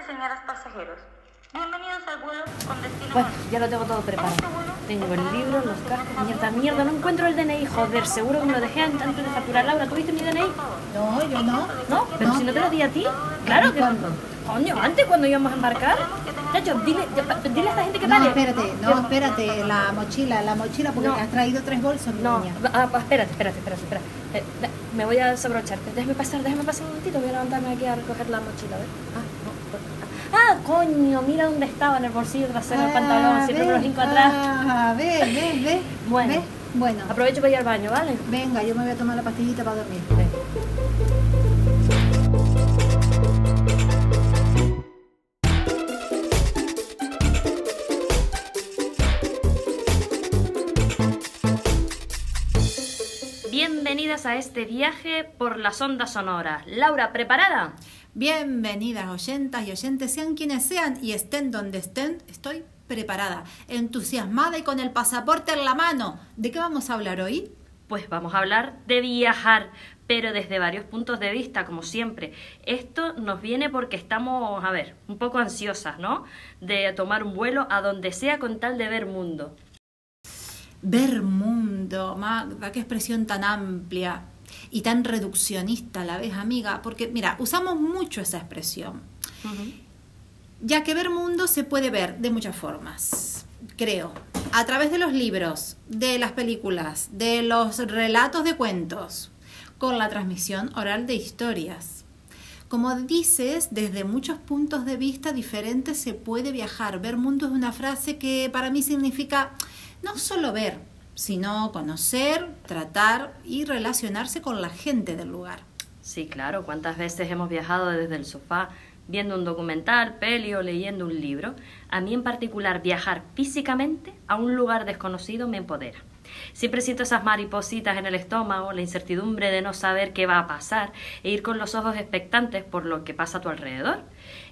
y señoras pasajeros, bienvenidos al vuelo con destino Bueno, ya lo tengo todo preparado. este Tengo el libro, los cascos, mierda, mierda, no encuentro el DNI, joder, seguro que me lo dejé antes de facturar. Laura, ¿tuviste mi DNI? No, yo no. ¿No? Pero No. si no te lo di a ti. Claro que ¿Cuándo? Coño, antes cuando íbamos a embarcar. Chacho, dile, dile a esta gente que No, pare. espérate, no, espérate, la mochila, la mochila, porque No. has traído tres bolsos, mi No, niña. ah, ah, espérate, espérate, espérate, espérate. Eh, me voy a desabrocharte. Déjame pasar, déjame pasar un momentito. Voy a levantarme aquí a recoger la mochila, ¿ves? Ah, no. Ah, coño, mira dónde estaba en el bolsillo trasero del pantalón. Siempre me lo hinco atrás. Ah, ve, ve, ve. Bueno. ve. Bueno, Aprovecho para ir al baño, ¿vale? venga, yo me voy a tomar la pastillita para dormir. Bienvenidas a este viaje por las ondas sonoras. Laura, ¿preparada? Bienvenidas oyentas y oyentes, sean quienes sean y estén donde estén, estoy preparada, entusiasmada y con el pasaporte en la mano. ¿De qué vamos a hablar hoy? Pues vamos a hablar de viajar, pero desde varios puntos de vista, como siempre. Esto nos viene porque estamos, a ver, un poco ansiosas, ¿no? De tomar un vuelo a donde sea con tal de ver mundo. Ver mundo, Magda, qué expresión tan amplia y tan reduccionista a la vez, amiga, porque mira, usamos mucho esa expresión, ya que ver mundo se puede ver de muchas formas, creo, a través de los libros, de las películas, de los relatos de cuentos, con la transmisión oral de historias. Como dices, desde muchos puntos de vista diferentes se puede viajar. Ver mundo es una frase que para mí significa no solo ver, sino conocer, tratar y relacionarse con la gente del lugar. Sí, claro, ¿cuántas veces hemos viajado desde el sofá viendo un documental, peli o leyendo un libro? A mí en particular viajar físicamente a un lugar desconocido me empodera. Siempre siento esas maripositas en el estómago, la incertidumbre de no saber qué va a pasar e ir con los ojos expectantes por lo que pasa a tu alrededor.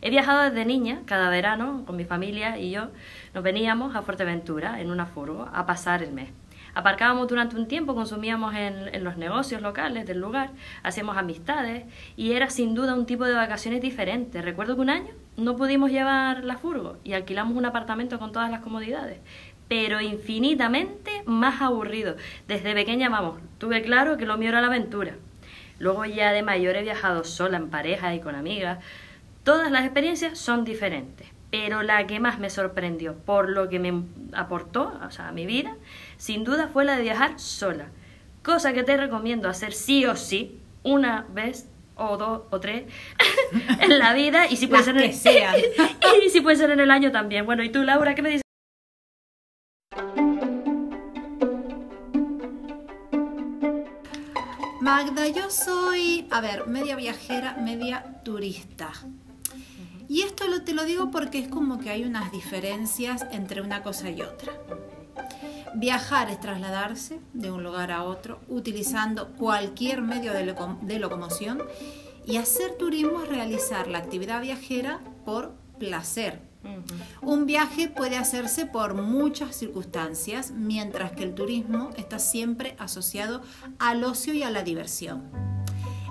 He viajado desde niña, cada verano, con mi familia y yo, nos veníamos a Fuerteventura en una furgo a pasar el mes. Aparcábamos durante un tiempo, consumíamos en, en, los negocios locales del lugar, hacíamos amistades y era sin duda un tipo de vacaciones diferente. Recuerdo que un año no pudimos llevar la furgo y alquilamos un apartamento con todas las comodidades, pero infinitamente más aburrido. Desde pequeña, vamos, tuve claro que lo mío era la aventura. Luego ya de mayor he viajado sola, en pareja y con amigas. Todas las experiencias son diferentes, pero la que más me sorprendió por lo que me aportó, a mi vida, sin duda fue la de viajar sola. Cosa que te recomiendo hacer sí o sí, una vez o dos o tres en la vida y si puede ser en el, y si puede ser en el año también. Bueno, ¿y tú, Laura, qué me dices? Magda, yo soy, a ver, media viajera, media turista. Y esto lo, te lo digo porque es como que hay unas diferencias entre una cosa y otra. Viajar es trasladarse de un lugar a otro utilizando cualquier medio de, loco de locomoción y hacer turismo es realizar la actividad viajera por placer. Un viaje puede hacerse por muchas circunstancias, mientras que el turismo está siempre asociado al ocio y a la diversión.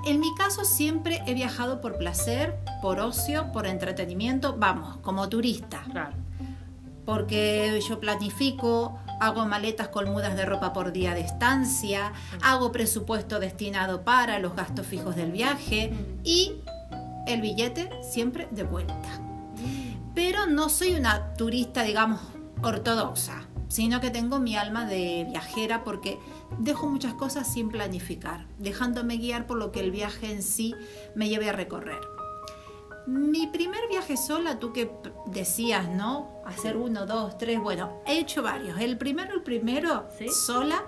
En mi caso siempre he viajado por placer, por ocio, por entretenimiento, vamos, como turista. Claro. Porque yo planifico, hago maletas con mudas de ropa por día de estancia, hago presupuesto destinado para los gastos fijos del viaje y el billete siempre de vuelta. Pero no soy una turista, digamos, ortodoxa, sino que tengo mi alma de viajera porque dejo muchas cosas sin planificar, dejándome guiar por lo que el viaje en sí me lleve a recorrer. Mi primer viaje sola, tú que decías, ¿no? Hacer uno, dos, tres, bueno, he hecho varios. El primero, el primero, ¿Sí? sola,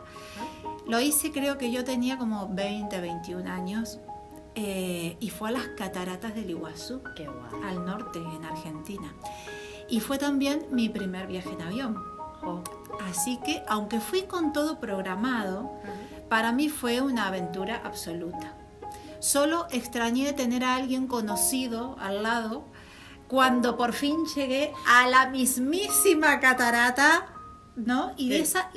lo hice creo que yo tenía como 20, 21 años eh, y fue a las cataratas del Iguazú, Qué guay. al norte, en Argentina. Y fue también mi primer viaje en avión. Así que, aunque fui con todo programado, para mí fue una aventura absoluta. Solo extrañé tener a alguien conocido al lado cuando por fin llegué a la mismísima catarata, ¿no? Y de esa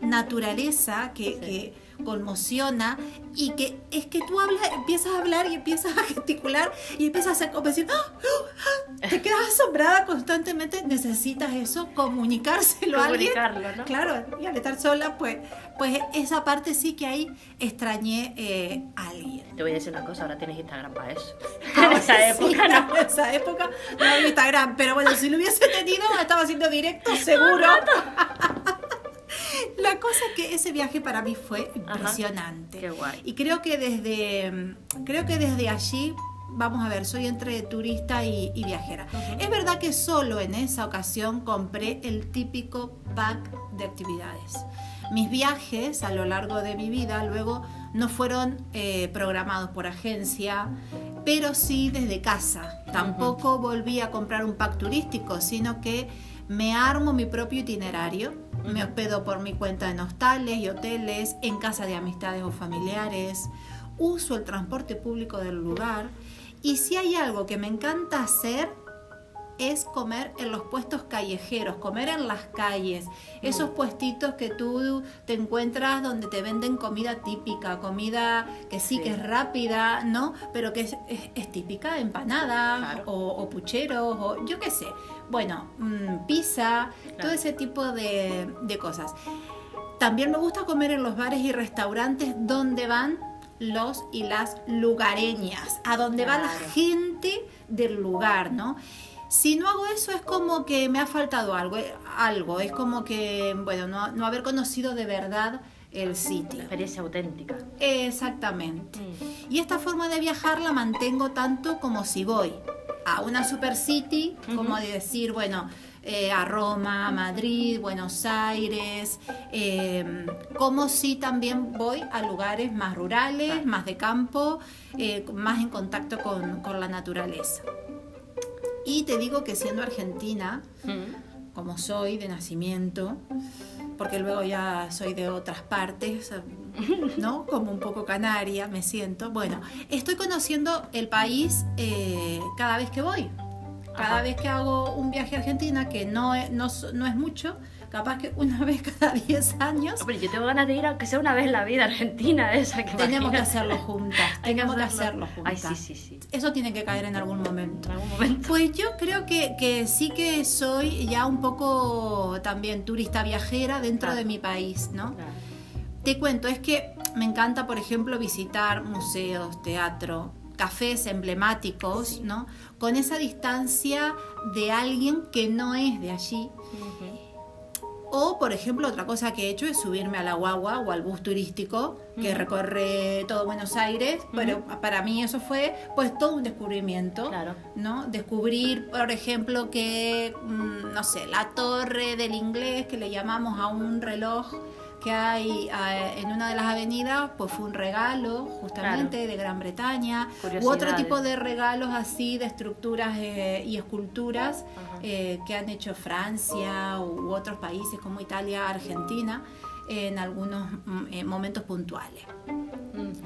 naturaleza que, Sí. que conmociona y que es que tú hablas, empiezas a hablar y empiezas a gesticular y empiezas a hacer como decir, ¡Ah! ¡Ah! te quedas asombrada constantemente, necesitas eso, comunicárselo a alguien. Comunicarlo, ¿no? Claro, y al estar sola, pues, pues esa parte sí que ahí extrañé eh, a alguien. Te voy a decir una cosa, ahora tienes Instagram para eso. Ahora en esa sí, época no. En esa época no había Instagram, pero bueno, si lo hubiese tenido, estaba haciendo directo seguro. La cosa es que ese viaje para mí fue impresionante. qué guay. Y creo que desde creo que desde allí Vamos a ver, soy entre turista y, y viajera. Es verdad que solo en esa ocasión compré el típico pack de actividades. Mis viajes a lo largo de mi vida luego no fueron eh, programados por agencia, pero sí desde casa. Tampoco volví a comprar un pack turístico, sino que me armo mi propio itinerario. Me hospedo por mi cuenta en hostales y hoteles, en casa de amistades o familiares. Uso el transporte público del lugar. Y si hay algo que me encanta hacer es comer en los puestos callejeros, comer en las calles, esos puestitos que tú te encuentras donde te venden comida típica, comida que sí, Sí. que es rápida, ¿no? Pero que es, es- es típica, empanadas Claro. o, o pucheros, o yo qué sé. Bueno, mm, pizza, todo ese tipo de, de cosas. También me gusta comer en los bares y restaurantes donde van los y las lugareñas, a donde va la gente del lugar, ¿no? Si no hago eso es como que me ha faltado algo, eh, algo, es como que, bueno, no, no haber conocido de verdad el sitio. Experiencia auténtica. Exactamente. Y esta forma de viajar la mantengo tanto como si voy a una super city, como de decir, bueno, eh, a Roma, a Madrid, Buenos Aires, eh, como si también voy a lugares más rurales, más de campo, eh, más en contacto con, con la naturaleza. Y te digo que siendo argentina, Mm. como soy de nacimiento, porque luego ya soy de otras partes, ¿no? Como un poco canaria me siento. Bueno, estoy conociendo el país eh, cada vez que voy. Cada Ajá. vez que hago un viaje a Argentina, que no no, no es mucho, capaz que una vez cada 10 años, Hombre, yo tengo ganas de ir, aunque sea una vez en la vida, Argentina esa que tenemos que imagínate. hacerlo juntas. Tenemos que hacerlo juntas. Ay, sí, sí, sí. Eso tiene que caer en algún momento. En algún momento. Pues yo creo que, que sí que soy ya un poco también turista viajera dentro de mi país, ¿no? Claro. Te cuento, es que me encanta, por ejemplo, visitar museos, teatro, cafés emblemáticos, ¿no? Con esa distancia de alguien que no es de allí. O, por ejemplo, otra cosa que he hecho es subirme a la guagua o al bus turístico que recorre todo Buenos Aires, pero para mí eso fue pues todo un descubrimiento. Claro. ¿no? Descubrir, por ejemplo, que, mm, no sé, la torre del inglés, que le llamamos a un reloj que hay eh, en una de las avenidas, pues fue un regalo justamente de Gran Bretaña, u otro tipo de regalos así de estructuras eh, y esculturas eh, que han hecho Francia u otros países como Italia, Argentina, en algunos mm, eh, momentos puntuales.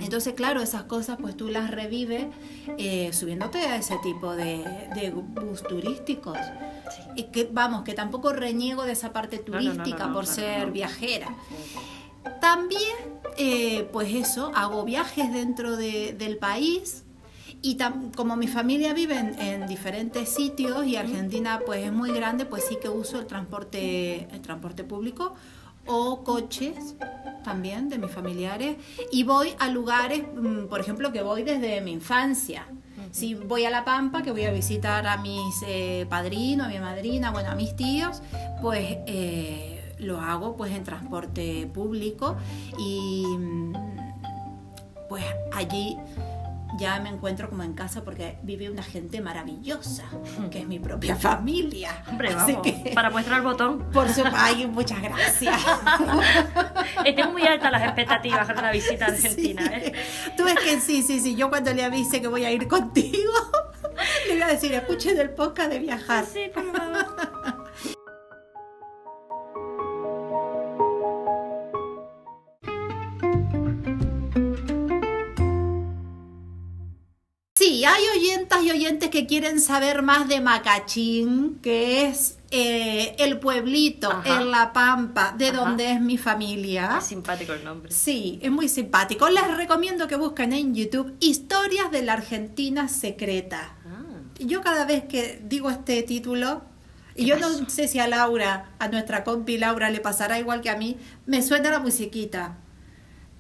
Entonces, claro, esas cosas pues tú las revives eh, subiéndote a ese tipo de, de bus turísticos. Sí. Y que, vamos, que tampoco reniego de esa parte No, no, no, no, turística por ser viajera. También, eh, pues eso, hago viajes dentro de- del país. Y tam- como mi familia vive en, en diferentes sitios y Argentina pues es muy grande, pues sí que uso el transporte, el transporte público o coches también de mis familiares. Y voy a lugares, mm, por ejemplo, que voy desde mi infancia. Si voy a La Pampa, que voy a visitar a mis eh, padrinos, a mi madrina, bueno, a mis tíos, pues eh, lo hago pues en transporte público y mm, pues allí ya me encuentro como en casa porque vive una gente maravillosa, que es mi propia familia. Hombre, Así vamos, que, para muestrar el botón. por su ay, muchas gracias. Tengo muy altas las expectativas de la visita a Argentina, Sí. ¿eh? Tú es que sí, sí, sí. Yo cuando le avise que voy a ir contigo, le voy a decir, escuchen el podcast de viajar. Sí, por favor. Hay oyentas y oyentes que quieren saber más de Macachín, que es eh, el pueblito Ajá. en La Pampa, de Ajá. donde es mi familia. Es simpático el nombre. Sí, es muy simpático. Les recomiendo que busquen en YouTube Historias de la Argentina Secreta. Ah, Yo cada vez que digo este título, y yo no sé si a Laura, a nuestra compi Laura, le pasará igual que a mí, me suena la musiquita.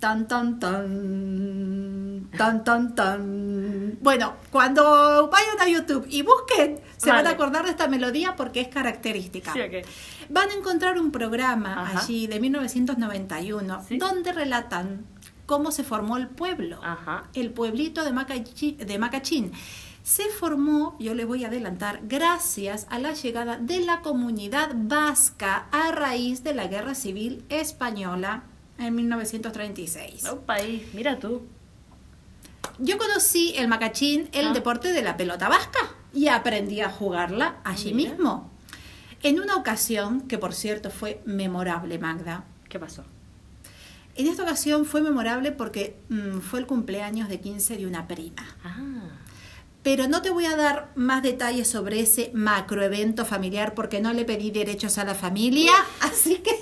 Tan, tan, tan, tan, tan, tan. Bueno, cuando vayan a YouTube y busquen, se van a Vale. acordar de esta melodía porque es característica. sí, ok. Van a encontrar un programa Ajá. allí de 1991 Sí. donde relatan cómo se formó el pueblo, Ajá. el pueblito de, Macachi- de Macachín. Se formó, yo le voy a adelantar, gracias a la llegada de la comunidad vasca a raíz de la Guerra Civil Española en 1936. Un país, mira tú. Yo conocí el Macachín, el Ah. deporte de la pelota vasca, y aprendí a jugarla allí mira. mismo. En una ocasión, que por cierto fue memorable, Magda, ¿Qué pasó? en esta ocasión fue memorable porque mm, fue el cumpleaños de 15 de una prima. Ah, Pero no te voy a dar más detalles sobre ese macroevento familiar porque no le pedí derechos a la familia. Así que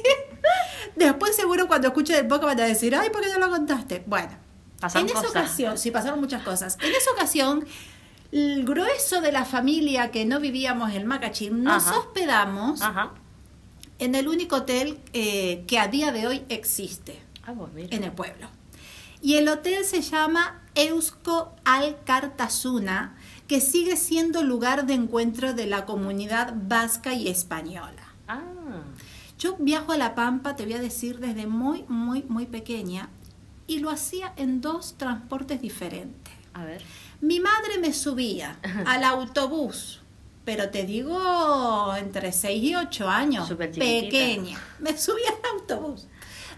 después seguro cuando escuchen el podcast van a decir, ay, ¿por qué no lo contaste? Bueno, Pasaron en esa cosas. ocasión, sí, pasaron muchas cosas. En esa ocasión, el grueso de la familia que no vivíamos en Macachín, nos Ajá. hospedamos Ajá. en el único hotel eh, que a día de hoy existe Ah, en el pueblo. Y el hotel se llama Eusko Alkartasuna, que sigue siendo lugar de encuentro de la comunidad vasca y española. Ah, Yo viajo a La Pampa, te voy a decir, desde muy, muy, muy pequeña, y lo hacía en dos transportes diferentes. a ver. Mi madre me subía al autobús, pero te digo entre 6 y 8 años, pequeña. Me subía al autobús,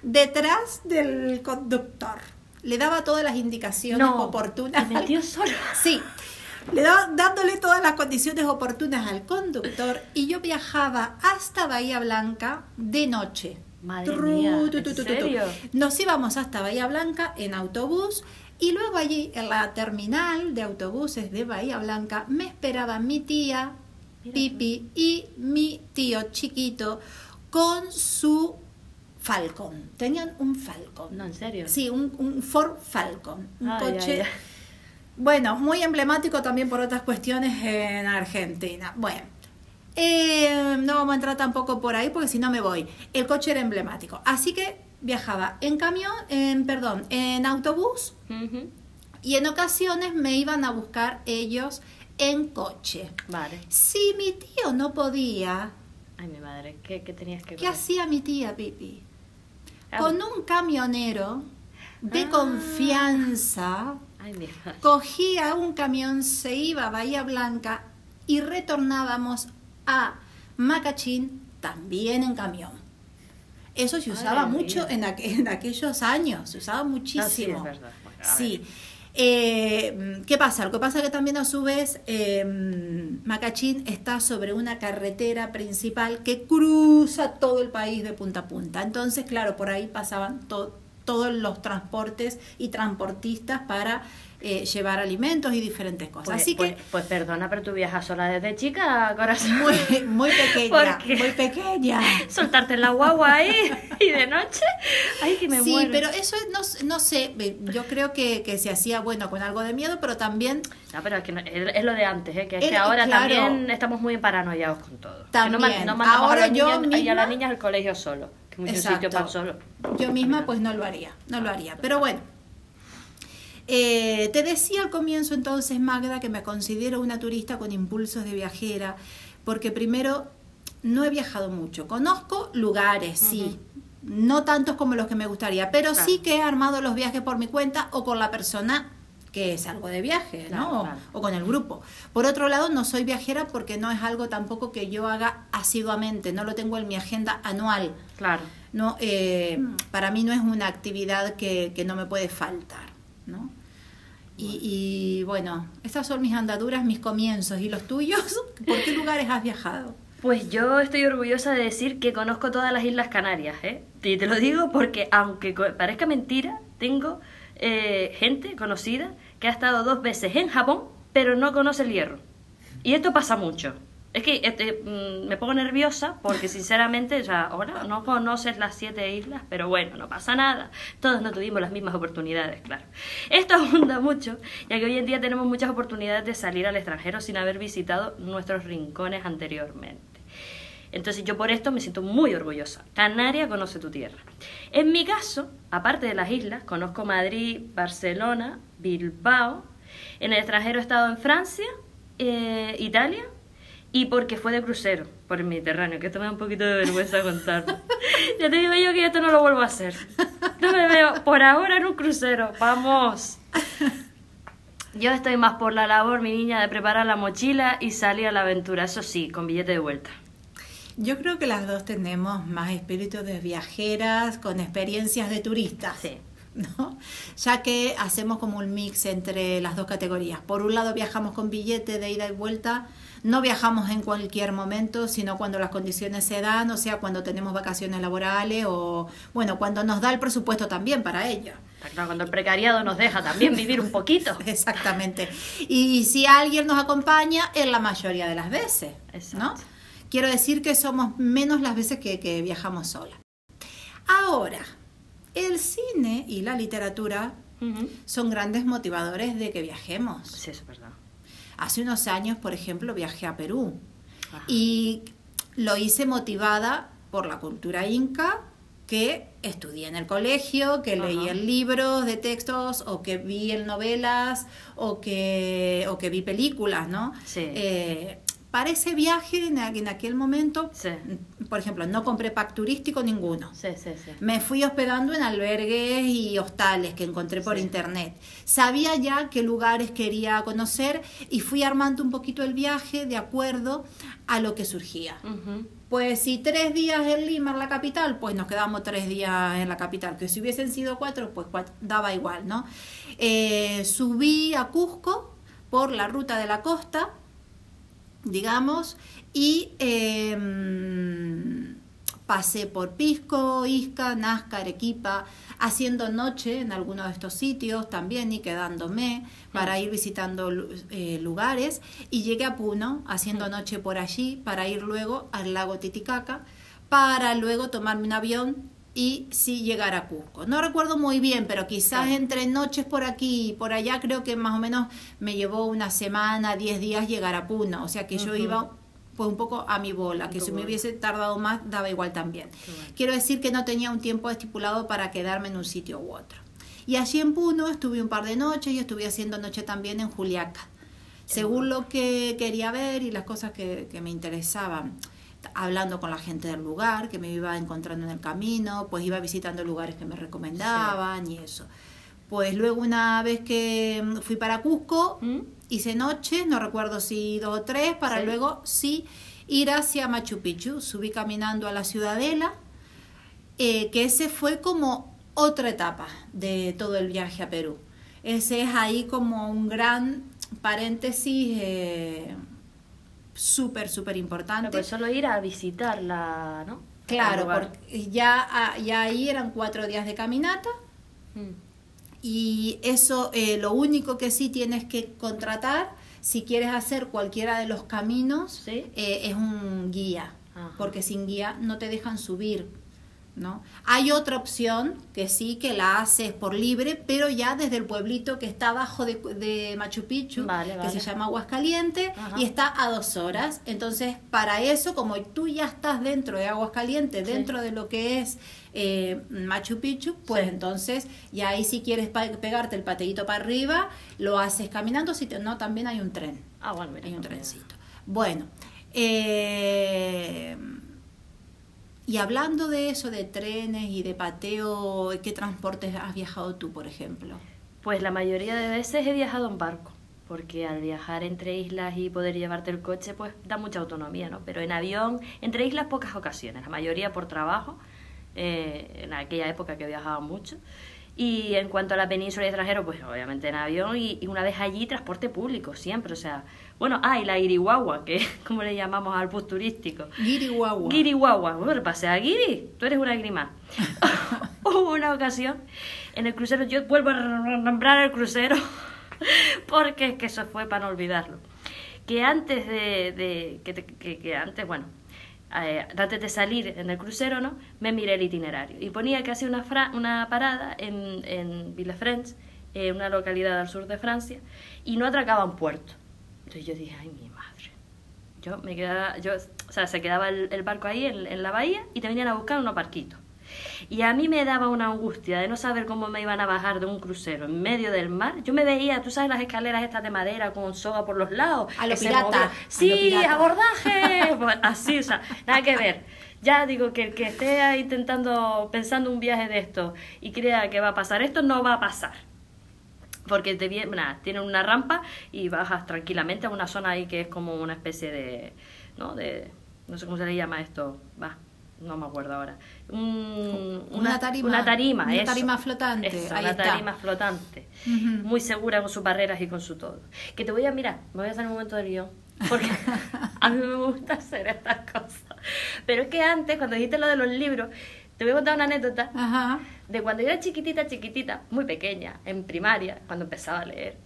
detrás del conductor. Le daba todas las indicaciones No, oportunas. ¿te metió solo? Sí, le daba dándole todas las condiciones oportunas al conductor y yo viajaba hasta Bahía Blanca de noche. Madre Tru, mía, tu, ¿en tu, tu, tu, tu. serio? Nos íbamos hasta Bahía Blanca en autobús y luego allí en la terminal de autobuses de Bahía Blanca me esperaba mi tía Mira Pipi y mi tío chiquito con su Falcon. Tenían un Falcon. No, en serio. Sí, un, un Ford Falcon. Un coche. Bueno, muy emblemático también por otras cuestiones en Argentina. Bueno, eh, no vamos a entrar tampoco por ahí porque si no me voy. El coche era emblemático. Así que viajaba en camión, en, perdón, en autobús y en ocasiones me iban a buscar ellos en coche. Vale. Si mi tío no podía, Ay, mi madre, ¿qué, qué tenías que ¿qué comer? hacía mi tía Pipi? Ah, Con un camionero de Ah. confianza. Ay, cogía un camión, se iba a Bahía Blanca y retornábamos a Macachín también en camión. Eso se usaba Ay, mucho en, aqu- en aquellos años, se usaba muchísimo. No, sí, es verdad. Bueno, a Sí. Eh, ¿Qué pasa? Lo que pasa es que también a su vez eh, Macachín está sobre una carretera principal que cruza todo el país de punta a punta. Entonces, claro, por ahí pasaban to- todos los transportes y transportistas para eh, llevar alimentos y diferentes cosas. Pues, Así pues, que pues perdona, pero tú viajas sola desde chica, corazón. muy, muy pequeña, muy pequeña. Soltarte en la guagua ahí y de noche. Ay, que me sí, muero. pero eso no, no sé, yo creo que, que se hacía bueno con algo de miedo, pero también No, pero es que no- es, lo de antes, ¿eh? que es que ahora claro. también estamos muy paranoiados con todo. Que También. no, no Ahora a yo niños y a las niñas al colegio solo. Que muchos Exacto. sitios van solo. Yo misma pues no lo haría, no lo haría. Pero bueno, Eh, te decía al comienzo entonces, Magda, que me considero una turista con impulsos de viajera, porque primero no he viajado mucho. Conozco lugares, sí, no tantos como los que me gustaría, pero Claro. sí que he armado los viajes por mi cuenta o con la persona que es algo de viaje, Claro, ¿no? O- claro. O con el grupo. Por otro lado, no soy viajera porque no es algo tampoco que yo haga asiduamente, no lo tengo en mi agenda anual. Claro. No, eh, para mí no es una actividad que, que no me puede faltar, ¿no? Y, bueno, estas son mis andaduras, mis comienzos. ¿Y los tuyos? ¿Por qué lugares has viajado? Pues yo estoy orgullosa de decir que conozco todas las Islas Canarias, ¿eh? Y te lo digo porque, aunque parezca mentira, tengo eh, gente conocida que ha estado dos veces en Japón pero no conoce el hierro. Y esto pasa mucho. Es que este, mm, me pongo nerviosa porque sinceramente ya ahora no conoces las siete islas, pero bueno, no pasa nada. Todos no tuvimos las mismas oportunidades, claro. Esto abunda mucho, ya que hoy en día tenemos muchas oportunidades de salir al extranjero sin haber visitado nuestros rincones anteriormente. Entonces yo por esto me siento muy orgullosa. Canaria conoce tu tierra. En mi caso, aparte de las islas, conozco Madrid, Barcelona, Bilbao. En el extranjero he estado en Francia, eh, Italia y porque fue de crucero por el Mediterráneo, que esto me da un poquito de vergüenza contarlo. ya te digo yo que esto no lo vuelvo a hacer. No me veo por ahora en un crucero, vamos. Yo estoy más por la labor, mi niña, de preparar la mochila y salir a la aventura, eso sí, con billete de vuelta. Yo creo que las dos tenemos más espíritu de viajeras con experiencias de turistas. Sí. ¿no? Ya que hacemos como un mix entre las dos categorías. Por un lado viajamos con billete de ida y vuelta, no viajamos en cualquier momento, sino cuando las condiciones se dan, o sea, cuando tenemos vacaciones laborales o, bueno, cuando nos da el presupuesto también para ello. Cuando el precariado nos deja también vivir un poquito. Exactamente. Y si alguien nos acompaña, en la mayoría de las veces, ¿no? Exacto. Quiero decir que somos menos las veces que, que viajamos sola. Ahora, el cine y la literatura son grandes motivadores de que viajemos. Sí, eso es verdad. Hace unos años, por ejemplo, viajé a Perú Ajá. y lo hice motivada por la cultura inca que estudié en el colegio, que leí en libros de textos o que vi en novelas o que, o que vi películas, ¿no? Sí. Eh, para ese viaje en, en aquel momento, Sí. por ejemplo, no compré pack turístico ninguno. Sí, sí, sí. Me fui hospedando en albergues y hostales que encontré por internet. Sabía ya qué lugares quería conocer y fui armando un poquito el viaje de acuerdo a lo que surgía. Pues si tres días en Lima, en la capital, pues nos quedamos tres días en la capital. Que si hubiesen sido cuatro, pues daba igual, ¿no? Eh, subí a Cusco por la ruta de la costa, digamos, y eh, pasé por Pisco, Isca, Nazca, Arequipa, haciendo noche en algunos de estos sitios también y quedándome para ir visitando eh, lugares. Y llegué a Puno haciendo noche por allí para ir luego al lago Titicaca para luego tomarme un avión y sí llegar a Cusco. No recuerdo muy bien, pero quizás entre noches por aquí y por allá creo que más o menos me llevó una semana, 10 días llegar a Puno. O sea que yo iba pues un poco a mi bola, que si me hubiese tardado más daba igual también. Bueno. Quiero decir que no tenía un tiempo estipulado para quedarme en un sitio u otro. Y allí en Puno estuve un par de noches y estuve haciendo noche también en Juliaca. Según lo que quería ver y las cosas que, que me interesaban, hablando con la gente del lugar, que me iba encontrando en el camino, pues iba visitando lugares que me recomendaban y eso. Pues luego una vez que mm, fui para Cusco, ¿Mm? hice noche, no recuerdo si dos o tres, para Sí. luego sí ir hacia Machu Picchu. Subí caminando a la ciudadela, eh, que ese fue como otra etapa de todo el viaje a Perú. Ese es ahí como un gran paréntesis eh, súper, súper importante. Pues solo ir a visitarla, ¿no? Claro, porque ya, ya ahí eran cuatro días de caminata Mm. y eso eh, lo único que sí tienes que contratar si quieres hacer cualquiera de los caminos Sí. eh, es un guía, Ajá. porque sin guía no te dejan subir. ¿No? Hay otra opción que sí que la haces por libre, pero ya desde el pueblito que está abajo de, de Machu Picchu, Vale, que se llama Aguascaliente, Ajá. y está a dos horas. Entonces, para eso, como tú ya estás dentro de Aguascalientes, Sí. dentro de lo que es eh, Machu Picchu, pues Sí. entonces, y ahí si quieres pegarte el pateíto para arriba, lo haces caminando, si te- no, también hay un tren. Ah, bueno, mira. Hay un trencito. Bueno, eh, y hablando de eso, de trenes y de pateo, ¿qué transportes has viajado tú, por ejemplo? Pues la mayoría de veces he viajado en barco, porque al viajar entre islas y poder llevarte el coche, pues da mucha autonomía, ¿no? Pero en avión, entre islas pocas ocasiones, la mayoría por trabajo, eh, en aquella época que viajaba mucho. Y en cuanto a la península y extranjero, pues obviamente en avión y, y una vez allí transporte público, siempre, o sea, bueno, ah, y la irihuahua, que es como le llamamos al bus turístico. Guirihuahua. Guirihuahua, bueno, pasé a Guiri, tú eres una grima. Hubo una ocasión en el crucero, yo vuelvo a nombrar el crucero, porque es que eso fue para no olvidarlo. Que antes de, de que, que- que antes, bueno, eh, antes de salir en el crucero, ¿no? Me miré el itinerario y ponía que hacía una, una parada en, en Villefranche, eh, una localidad al sur de Francia, y no atracaba en puerto. Entonces yo dije, ay, mi madre. Yo me quedaba, yo, o sea, se quedaba el, el barco ahí en, en la bahía y te venían a buscar unos barquitos. Y a mí me daba una angustia de no saber cómo me iban a bajar de un crucero en medio del mar. Yo me veía, tú sabes, las escaleras estas de madera con soga por los lados. A lo que se pirata, movían. a lo Sí, pirata. abordaje. Pues así, o sea, nada que ver. Ya digo que el que esté ahí intentando, pensando un viaje de esto y crea que va a pasar esto, no va a pasar porque te viene, nada, tienen una rampa y bajas tranquilamente a una zona ahí que es como una especie de, ¿no? De, no sé cómo se le llama esto, va, no me acuerdo ahora. Un- Una tarima. Una tarima, Una eso. tarima flotante, Eso, ahí una está. tarima flotante. Muy segura con sus barreras y con su todo. Que te voy a mirar, me voy a hacer un momento de guion. Porque a mí me gusta hacer estas cosas. Pero es que antes, cuando dijiste lo de los libros, te voy a contar una anécdota Ajá. de cuando yo era chiquitita, chiquitita, muy pequeña, en primaria, cuando empezaba a leer,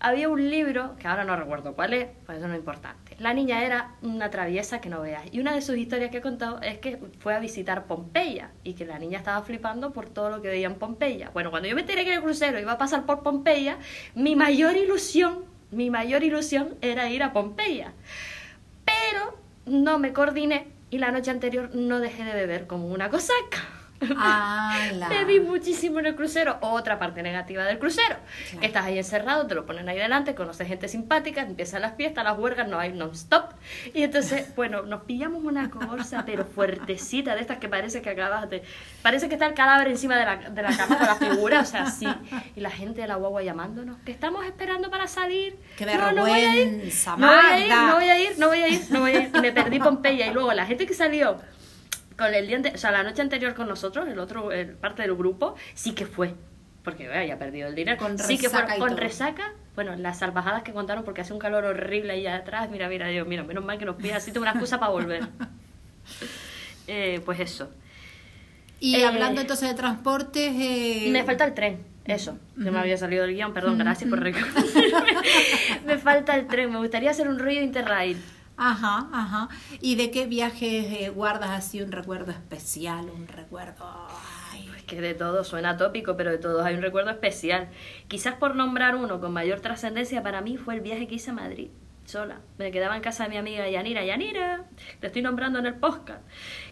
había un libro, que ahora no recuerdo cuál es, pues eso no es importante. La niña era una traviesa que no veas. Y una de sus historias que he contado es que fue a visitar Pompeya y que la niña estaba flipando por todo lo que veía en Pompeya. Bueno, cuando yo me enteré que el crucero iba a pasar por Pompeya, mi mayor ilusión, mi mayor ilusión era ir a Pompeya. Pero no me coordiné y la noche anterior no dejé de beber como una cosaca. Ala. Bebí muchísimo en el crucero. Otra parte negativa del crucero. Claro. Que estás ahí encerrado, te lo ponen ahí delante, conoces gente simpática, empiezan las fiestas, las huelgas, no hay non-stop. Y entonces, bueno, nos pillamos una cosa, pero fuertecita, de estas que parece que acabas de... Parece que está el cadáver encima de la, de la cama con la figura, o sea, sí. Y la gente de la guagua llamándonos, que estamos esperando para salir. Qué No, no voy a ir, no voy a ir, no voy a ir, no voy a ir, no voy a ir. Me perdí Pompeya. Y luego la gente que salió el día o sea, la noche anterior con nosotros, el otro, el parte del grupo, sí que fue. Porque bueno, había perdido el dinero. Con sí que fue con todo. resaca. Bueno, las salvajadas que contaron porque hace un calor horrible ahí atrás. Mira, mira, Dios, mira, menos mal que nos pide así tengo una excusa para volver. Eh, pues eso. Y Eh, hablando entonces de transportes. eh, Me falta el tren, eso. Que me había salido el guion, perdón, gracias por recordarme. me falta el tren, me gustaría hacer un rollo interrail. Ajá, ajá. ¿Y de qué viajes eh, guardas así un recuerdo especial? Un recuerdo. Ay. Que de todo suena tópico, pero de todos hay un recuerdo especial. Quizás por nombrar uno con mayor trascendencia para mí fue el viaje que hice a Madrid, sola. Me quedaba en casa de mi amiga Yanira. Yanira, te estoy nombrando en el podcast,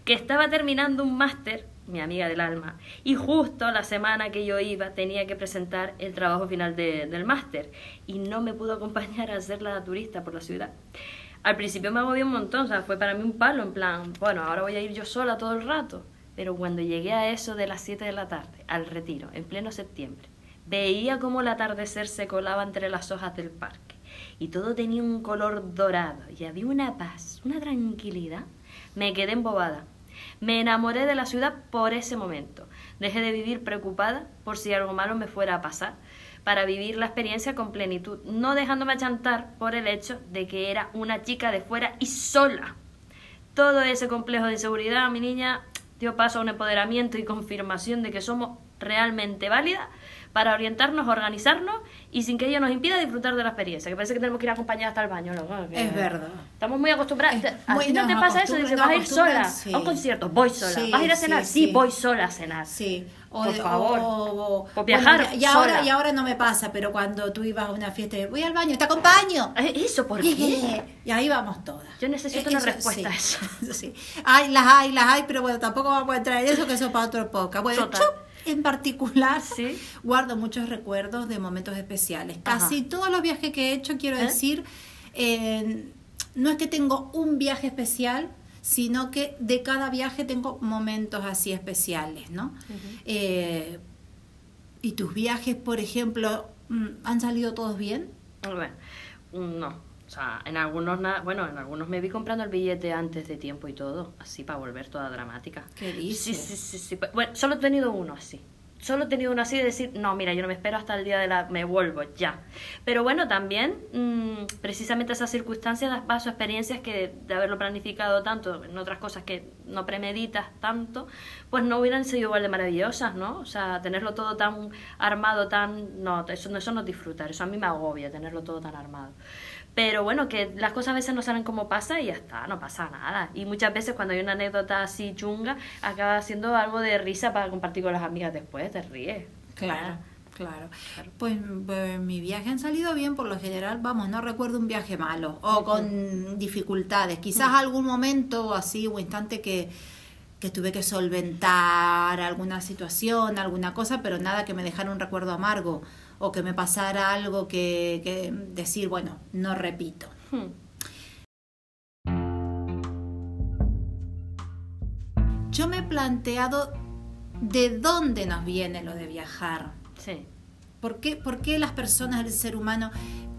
que estaba terminando un máster, mi amiga del alma, y justo la semana que yo iba tenía que presentar el trabajo final de- del máster y no me pudo acompañar a hacer la turista por la ciudad. Al principio me agobió un montón, o sea, fue para mí un palo, en plan, bueno, ahora voy a ir yo sola todo el rato. Pero cuando llegué a eso de las 7 de la tarde, al retiro, en pleno septiembre, veía cómo el atardecer se colaba entre las hojas del parque y todo tenía un color dorado y había una paz, una tranquilidad. Me quedé embobada. Me enamoré de la ciudad por ese momento. Dejé de vivir preocupada por si algo malo me fuera a pasar, para vivir la experiencia con plenitud, no dejándome achantar por el hecho de que era una chica de fuera y sola. Todo ese complejo de inseguridad, mi niña, dio paso a un empoderamiento y confirmación de que somos realmente válidas para orientarnos, organizarnos y sin que ello nos impida disfrutar de la experiencia. Que parece que tenemos que ir acompañadas hasta el baño. que- Es verdad. Estamos muy acostumbradas. Es ¿A ti no te pasa eso? Dices, ¿vas a ir sola sí. a un concierto? Voy sola. Sí, ¿Vas a ir a cenar? Sí, sí. voy sola a cenar. Sí, o, Por favor. o- o- Por viajar bueno, y, ahora, sola. y ahora no me pasa, pero cuando tú ibas a una fiesta, voy al baño, te acompaño. Eh, ¿Eso por qué? Y ahí vamos todas. Yo necesito Eh, una eso, respuesta a eso. Sí. Ay, las hay, las hay, pero bueno, tampoco vamos a entrar en eso, que eso es para otro podcast. Bueno, en particular Sí. guardo muchos recuerdos de momentos especiales. Ajá. Casi todos los viajes que he hecho, quiero ¿Eh? decir, eh, no es que tengo un viaje especial, sino que de cada viaje tengo momentos así especiales, ¿no? Eh, ¿Y tus viajes, por ejemplo, mm, han salido todos bien? Bueno, no. O sea, en algunos, bueno, en algunos me vi comprando el billete antes de tiempo y todo, así para volver toda dramática. ¿Qué dices? Sí, sí, sí, sí. Bueno, solo he tenido uno así. solo he tenido uno así de decir, no, mira, yo no me espero hasta el día de la... me vuelvo, ya. Pero bueno, también mm, precisamente esas circunstancias das paso experiencias que de haberlo planificado tanto en otras cosas que no premeditas tanto, pues no hubieran sido igual de maravillosas, ¿no? O sea, tenerlo todo tan armado, tan... No, eso, eso no es disfrutar, eso a mí me agobia, tenerlo todo tan armado. Pero bueno, que las cosas a veces no salen como pasa y ya está, no pasa nada. Y muchas veces cuando hay una anécdota así chunga, acaba siendo algo de risa para compartir con las amigas después, te ríes. Claro. Claro. Pues, pues mi viaje han salido bien por lo general, vamos, no recuerdo un viaje malo o con dificultades. Quizás algún momento así o instante que, que tuve que solventar alguna situación, alguna cosa, pero nada que me dejara un recuerdo amargo o que me pasara algo que, que decir, bueno, no repito. Hmm. Yo me he planteado de dónde nos viene lo de viajar. Sí. ¿Por qué, por qué las personas, el ser humano,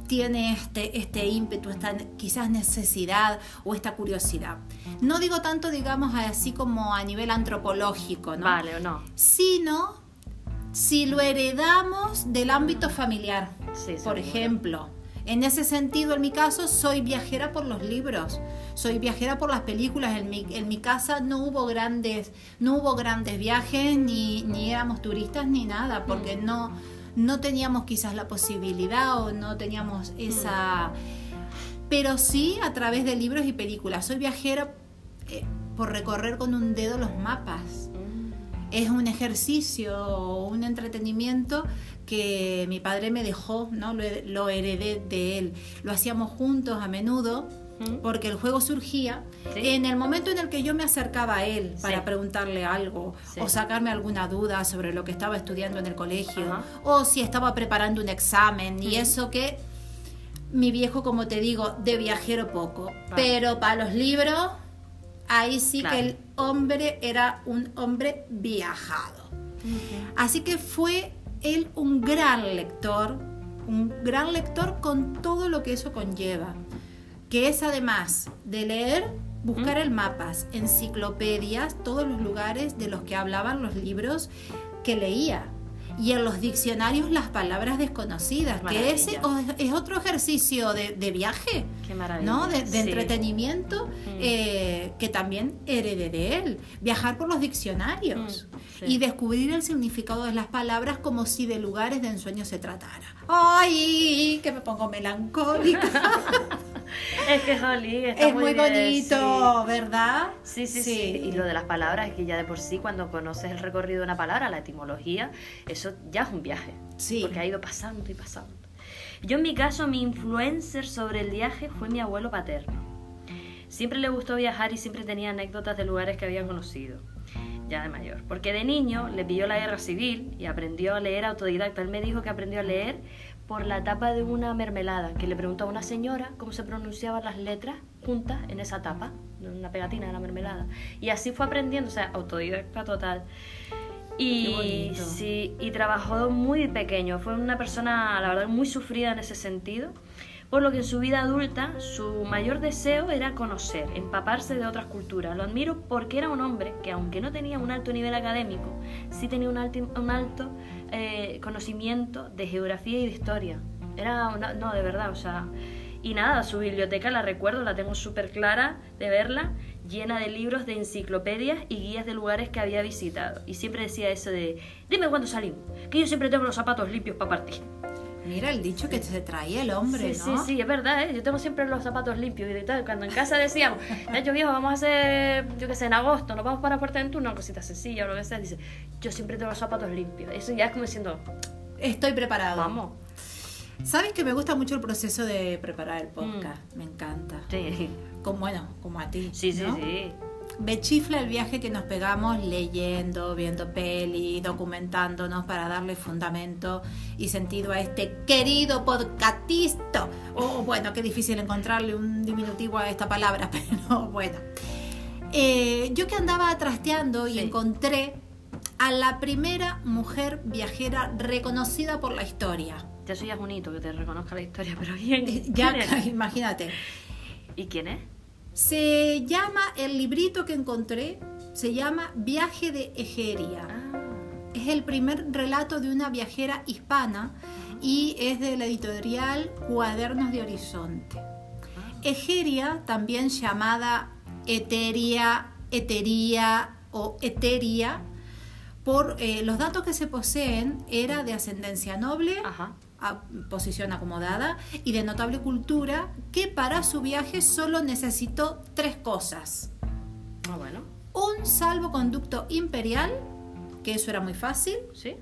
tiene este, este ímpetu, esta quizás necesidad o esta curiosidad. No digo tanto, digamos, así como a nivel antropológico, ¿no? Vale o no. Sino si lo heredamos del ámbito familiar. Sí, por ejemplo, en ese sentido, en mi caso, soy viajera por los libros, soy viajera por las películas. En mi, en mi casa no hubo grandes, no hubo grandes viajes, ni, ni éramos turistas, ni nada, porque no, no teníamos quizás la posibilidad o no teníamos esa... Pero sí a través de libros y películas. Soy viajera eh, por recorrer con un dedo los mapas es un ejercicio, un entretenimiento que mi padre me dejó, ¿no? Lo, lo heredé de él. Lo hacíamos juntos a menudo porque el juego surgía Sí. en el momento en el que yo me acercaba a él para Sí. preguntarle algo Sí. o sacarme alguna duda sobre lo que estaba estudiando en el colegio Ajá. o si estaba preparando un examen y eso que mi viejo, como te digo, de viajero poco, pero para los libros ahí sí Claro. que el hombre era un hombre viajado. Así que fue él un gran lector, un gran lector con todo lo que eso conlleva, que es además de leer, buscar el mapas, enciclopedias, todos los lugares de los que hablaban los libros que leía. Y en los diccionarios las palabras desconocidas, que ese es otro ejercicio de, de viaje. Qué. ¿no? De, de Sí. entretenimiento eh, que también heredé de él. Viajar por los diccionarios Mm, sí. y descubrir el significado de las palabras como si de lugares de ensueño se tratara. ¡Ay! Que me pongo melancólica. Es que Jolín está es muy, bien, bonito, ¿verdad? Sí. Sí, sí, sí, Y lo de las palabras, es que ya de por sí, cuando conoces el recorrido de una palabra, la etimología, eso ya es un viaje. Sí. Porque ha ido pasando y pasando. Yo, en mi caso, mi influencer sobre el viaje fue mi abuelo paterno. Siempre le gustó viajar y siempre tenía anécdotas de lugares que había conocido, ya de mayor. Porque de niño le pilló la guerra civil y aprendió a leer autodidacta. Él me dijo que aprendió a leer por la tapa de una mermelada, que le preguntó a una señora cómo se pronunciaban las letras juntas en esa tapa, en una pegatina de la mermelada. Y así fue aprendiendo, o sea, autodidacta total. Y sí, y trabajó muy pequeño. Fue una persona, la verdad, muy sufrida en ese sentido. Por lo que en su vida adulta su mayor deseo era conocer, empaparse de otras culturas. Lo admiro porque era un hombre que, aunque no tenía un alto nivel académico, sí tenía un alto, un alto eh, conocimiento de geografía y de historia. Era una- no, de verdad, o sea. Y nada, su biblioteca la recuerdo, la tengo súper clara de verla, llena de libros, de enciclopedias y guías de lugares que había visitado. Y siempre decía eso de, dime cuándo salimos, que yo siempre tengo los zapatos limpios para partir. Mira el dicho que se traía el hombre, Sí, ¿no? sí, sí, es verdad, ¿eh? yo tengo siempre los zapatos limpios y tal. Cuando en casa decíamos, yo viejo, vamos a hacer, yo qué sé, en agosto, nos vamos para Fuerteventura, una cosita sencilla o lo que sea, dice, yo siempre tengo los zapatos limpios. Eso ya es como diciendo, Estoy preparado. vamos. Sabes que me gusta mucho el proceso de preparar el podcast. Me encanta. Sí, Como, bueno, como a ti. sí, sí. sí. Me chifla el viaje que nos pegamos leyendo, viendo peli, documentándonos para darle fundamento y sentido a este querido podcastista. Oh, bueno, qué difícil encontrarle un diminutivo a esta palabra, pero bueno. Eh, yo que andaba trasteando y Sí. encontré a la primera mujer viajera reconocida por la historia. Ya soy bonito que te reconozca la historia, pero bien. Eh, Ya, imagínate. ¿Y quién es? Se llama, el librito que encontré, se llama Viaje de Egeria. Ah, es el primer relato de una viajera hispana y es de la editorial Cuadernos de Horizonte. Egeria, también llamada Eteria, Etería o Eteria, por eh, los datos que se poseen, era de ascendencia noble, Ajá. A posición acomodada y de notable cultura, que para su viaje solo necesitó tres cosas. Ah, bueno. Un salvoconducto imperial, que eso era muy fácil, ¿Sí?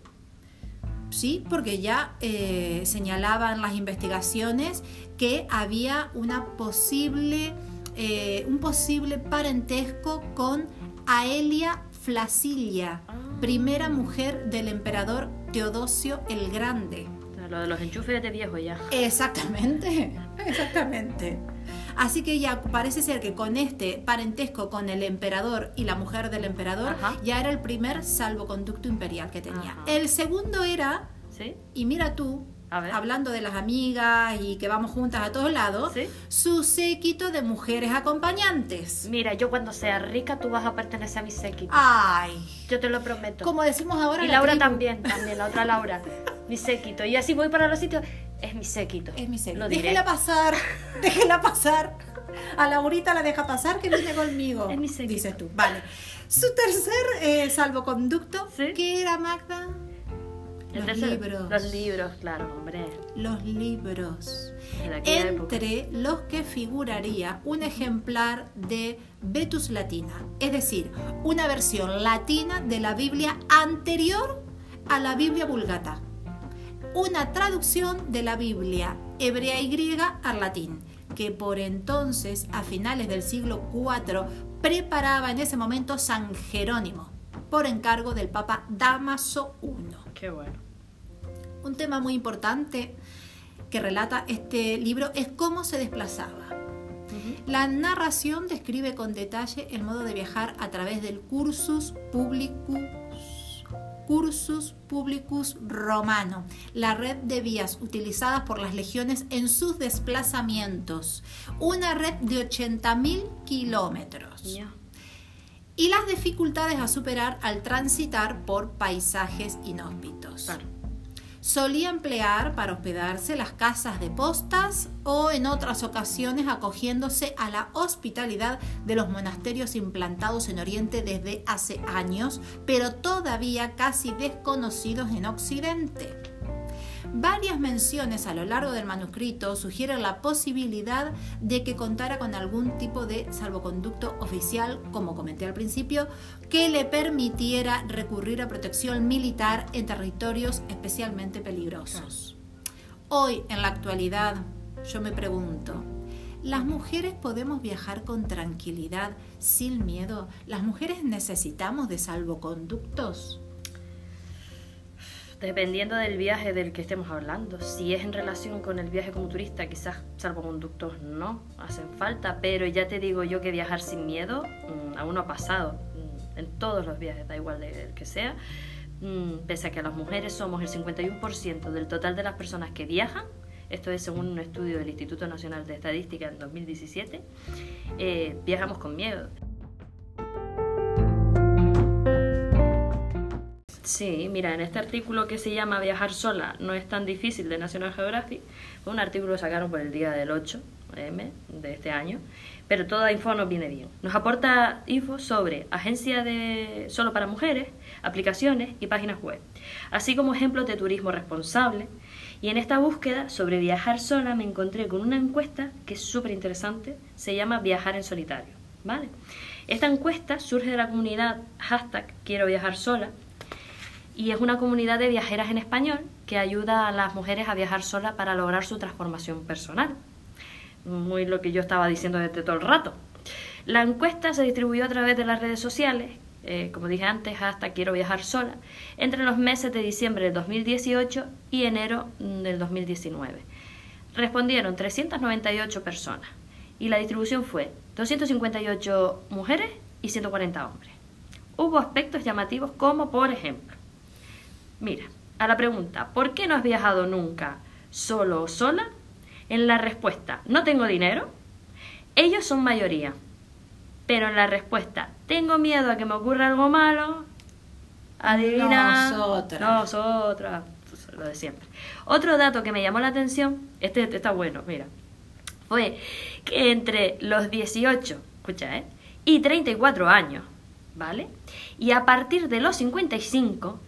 sí, porque ya eh, señalaban las investigaciones que había una posible, eh, un posible parentesco con Aelia Flasilia, Ah. primera mujer del emperador Teodosio el Grande. Lo de los enchufes de viejo ya. Exactamente, exactamente. Así que ya parece ser que con este parentesco con el emperador y la mujer del emperador Ajá. ya era el primer salvoconducto imperial que tenía. Ajá. El segundo era, ¿Sí? y mira tú. Hablando de las amigas y que vamos juntas a todos lados, ¿Sí? su séquito de mujeres acompañantes. Mira, yo cuando sea rica tú vas a pertenecer a mi séquito. Ay, Yo te lo prometo. como decimos ahora, y la Laura tribu también, también, la otra Laura. Mi séquito. Y así voy para los sitios. Es mi séquito. Es mi séquito. Lo diré. Déjela pasar, déjela pasar. A Laurita la deja pasar que viene conmigo. Es mi séquito. Dices tú. Vale. Su tercer eh, salvoconducto, Sí. ¿qué era Magda? Los libros. Los libros, claro, hombre. Los libros. Época. Entre los que figuraría un ejemplar de Vetus Latina, es decir, una versión latina de la Biblia anterior a la Biblia Vulgata. Una traducción de la Biblia hebrea y griega al latín, que por entonces, a finales del siglo IV, preparaba en ese momento San Jerónimo, por encargo del Papa Damaso I. Qué bueno. Un tema muy importante que relata este libro es cómo se desplazaba. La narración describe con detalle el modo de viajar a través del cursus publicus Cursus Publicus Romano, la red de vías utilizadas por las legiones en sus desplazamientos, una red de 80.000 kilómetros. Y las dificultades a superar al transitar por paisajes inhóspitos. Claro. Solía emplear para hospedarse las casas de postas o en otras ocasiones acogiéndose a la hospitalidad de los monasterios implantados en Oriente desde hace años, pero todavía casi desconocidos en Occidente. Varias menciones a lo largo del manuscrito sugieren la posibilidad de que contara con algún tipo de salvoconducto oficial, como comenté al principio, que le permitiera recurrir a protección militar en territorios especialmente peligrosos. Hoy, en la actualidad, yo me pregunto, ¿las mujeres podemos viajar con tranquilidad, sin miedo? ¿Las mujeres necesitamos de salvoconductos? Dependiendo del viaje del que estemos hablando. Si es en relación con el viaje como turista, quizás salvoconductos no hacen falta, pero ya te digo yo que viajar sin miedo mm, aún no ha pasado. Mm, En todos los viajes, da igual del que sea. Mm, Pese a que las mujeres somos el 51% del total de las personas que viajan, esto es según un estudio del Instituto Nacional de Estadística en 2017, eh, viajamos con miedo. Sí, mira, en este artículo que se llama Viajar sola no es tan difícil de National Geographic, fue un artículo que sacaron por el día del 8M de este año, pero toda info nos viene bien. Nos aporta info sobre agencias de solo para mujeres, aplicaciones y páginas web, así como ejemplos de turismo responsable. Y en esta búsqueda sobre viajar sola me encontré con una encuesta que es súper interesante, se llama Viajar en solitario. ¿vale? Esta encuesta surge de la comunidad hashtag Quiero viajar sola, y es una comunidad de viajeras en español que ayuda a las mujeres a viajar sola para lograr su transformación personal. Muy lo que yo estaba diciendo desde todo el rato. La encuesta se distribuyó a través de las redes sociales, eh, como dije antes, hasta quiero viajar sola, entre los meses de diciembre del 2018 y enero del 2019. Respondieron 398 personas y la distribución fue 258 mujeres y 140 hombres. Hubo aspectos llamativos como, por ejemplo, Mira, a la pregunta, ¿por qué no has viajado nunca solo o sola? En la respuesta, no tengo dinero. Ellos son mayoría. Pero en la respuesta, tengo miedo a que me ocurra algo malo. Adivina. Nosotras. Nosotras. Lo de siempre. Otro dato que me llamó la atención, este, este está bueno, mira, fue que entre los 18, escucha, ¿eh? Y 34 años, ¿vale? Y a partir de los 55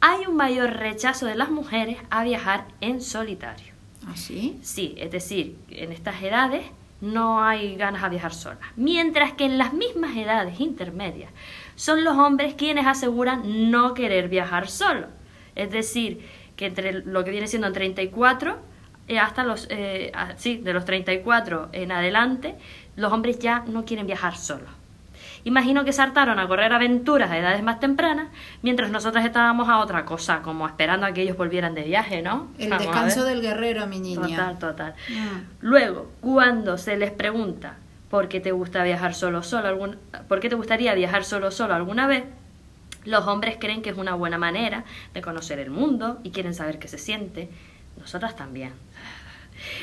hay un mayor rechazo de las mujeres a viajar en solitario. ¿Ah, sí? Sí, es decir, en estas edades no hay ganas a viajar solas. Mientras que en las mismas edades intermedias son los hombres quienes aseguran no querer viajar solo. Es decir, que entre lo que viene siendo en 34 eh, hasta los, eh, sí, de los 34 en adelante, los hombres ya no quieren viajar solos. Imagino que saltaron a correr aventuras a edades más tempranas, mientras nosotras estábamos a otra cosa, como esperando a que ellos volvieran de viaje, ¿no? El Vamos descanso del guerrero, mi niña. Total, total. Luego, cuando se les pregunta por qué te gusta viajar solo solo algún, por qué te gustaría viajar solo solo alguna vez, los hombres creen que es una buena manera de conocer el mundo y quieren saber qué se siente. Nosotras también.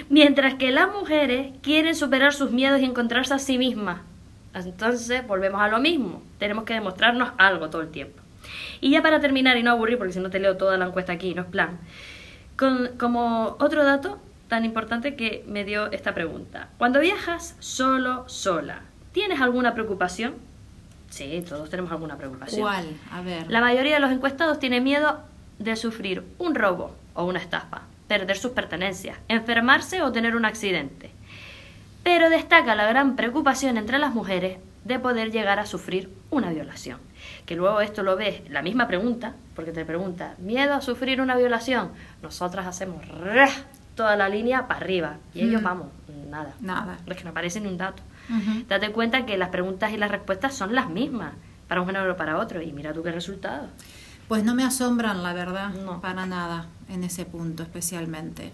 Mientras que las mujeres quieren superar sus miedos y encontrarse a sí mismas. Entonces, volvemos a lo mismo. Tenemos que demostrarnos algo todo el tiempo. Y ya para terminar y no aburrir, porque si no te leo toda la encuesta aquí, no es plan. Con- como otro dato tan importante que me dio esta pregunta. Cuando viajas solo, sola, ¿tienes alguna preocupación? Sí, todos tenemos alguna preocupación. ¿Cuál? A ver. La mayoría de los encuestados tiene miedo de sufrir un robo o una estafa, perder sus pertenencias, enfermarse o tener un accidente. Pero destaca la gran preocupación entre las mujeres de poder llegar a sufrir una violación. Que luego esto lo ves, la misma pregunta, porque te pregunta, ¿miedo a sufrir una violación? Nosotras hacemos toda la línea para arriba y ellos Mm. vamos, nada. Nada. Es que no aparece ni un dato. Date cuenta que las preguntas y las respuestas son las mismas para un género o para otro y mira tú qué resultado. Pues no me asombran, la verdad, No. para nada, en ese punto especialmente.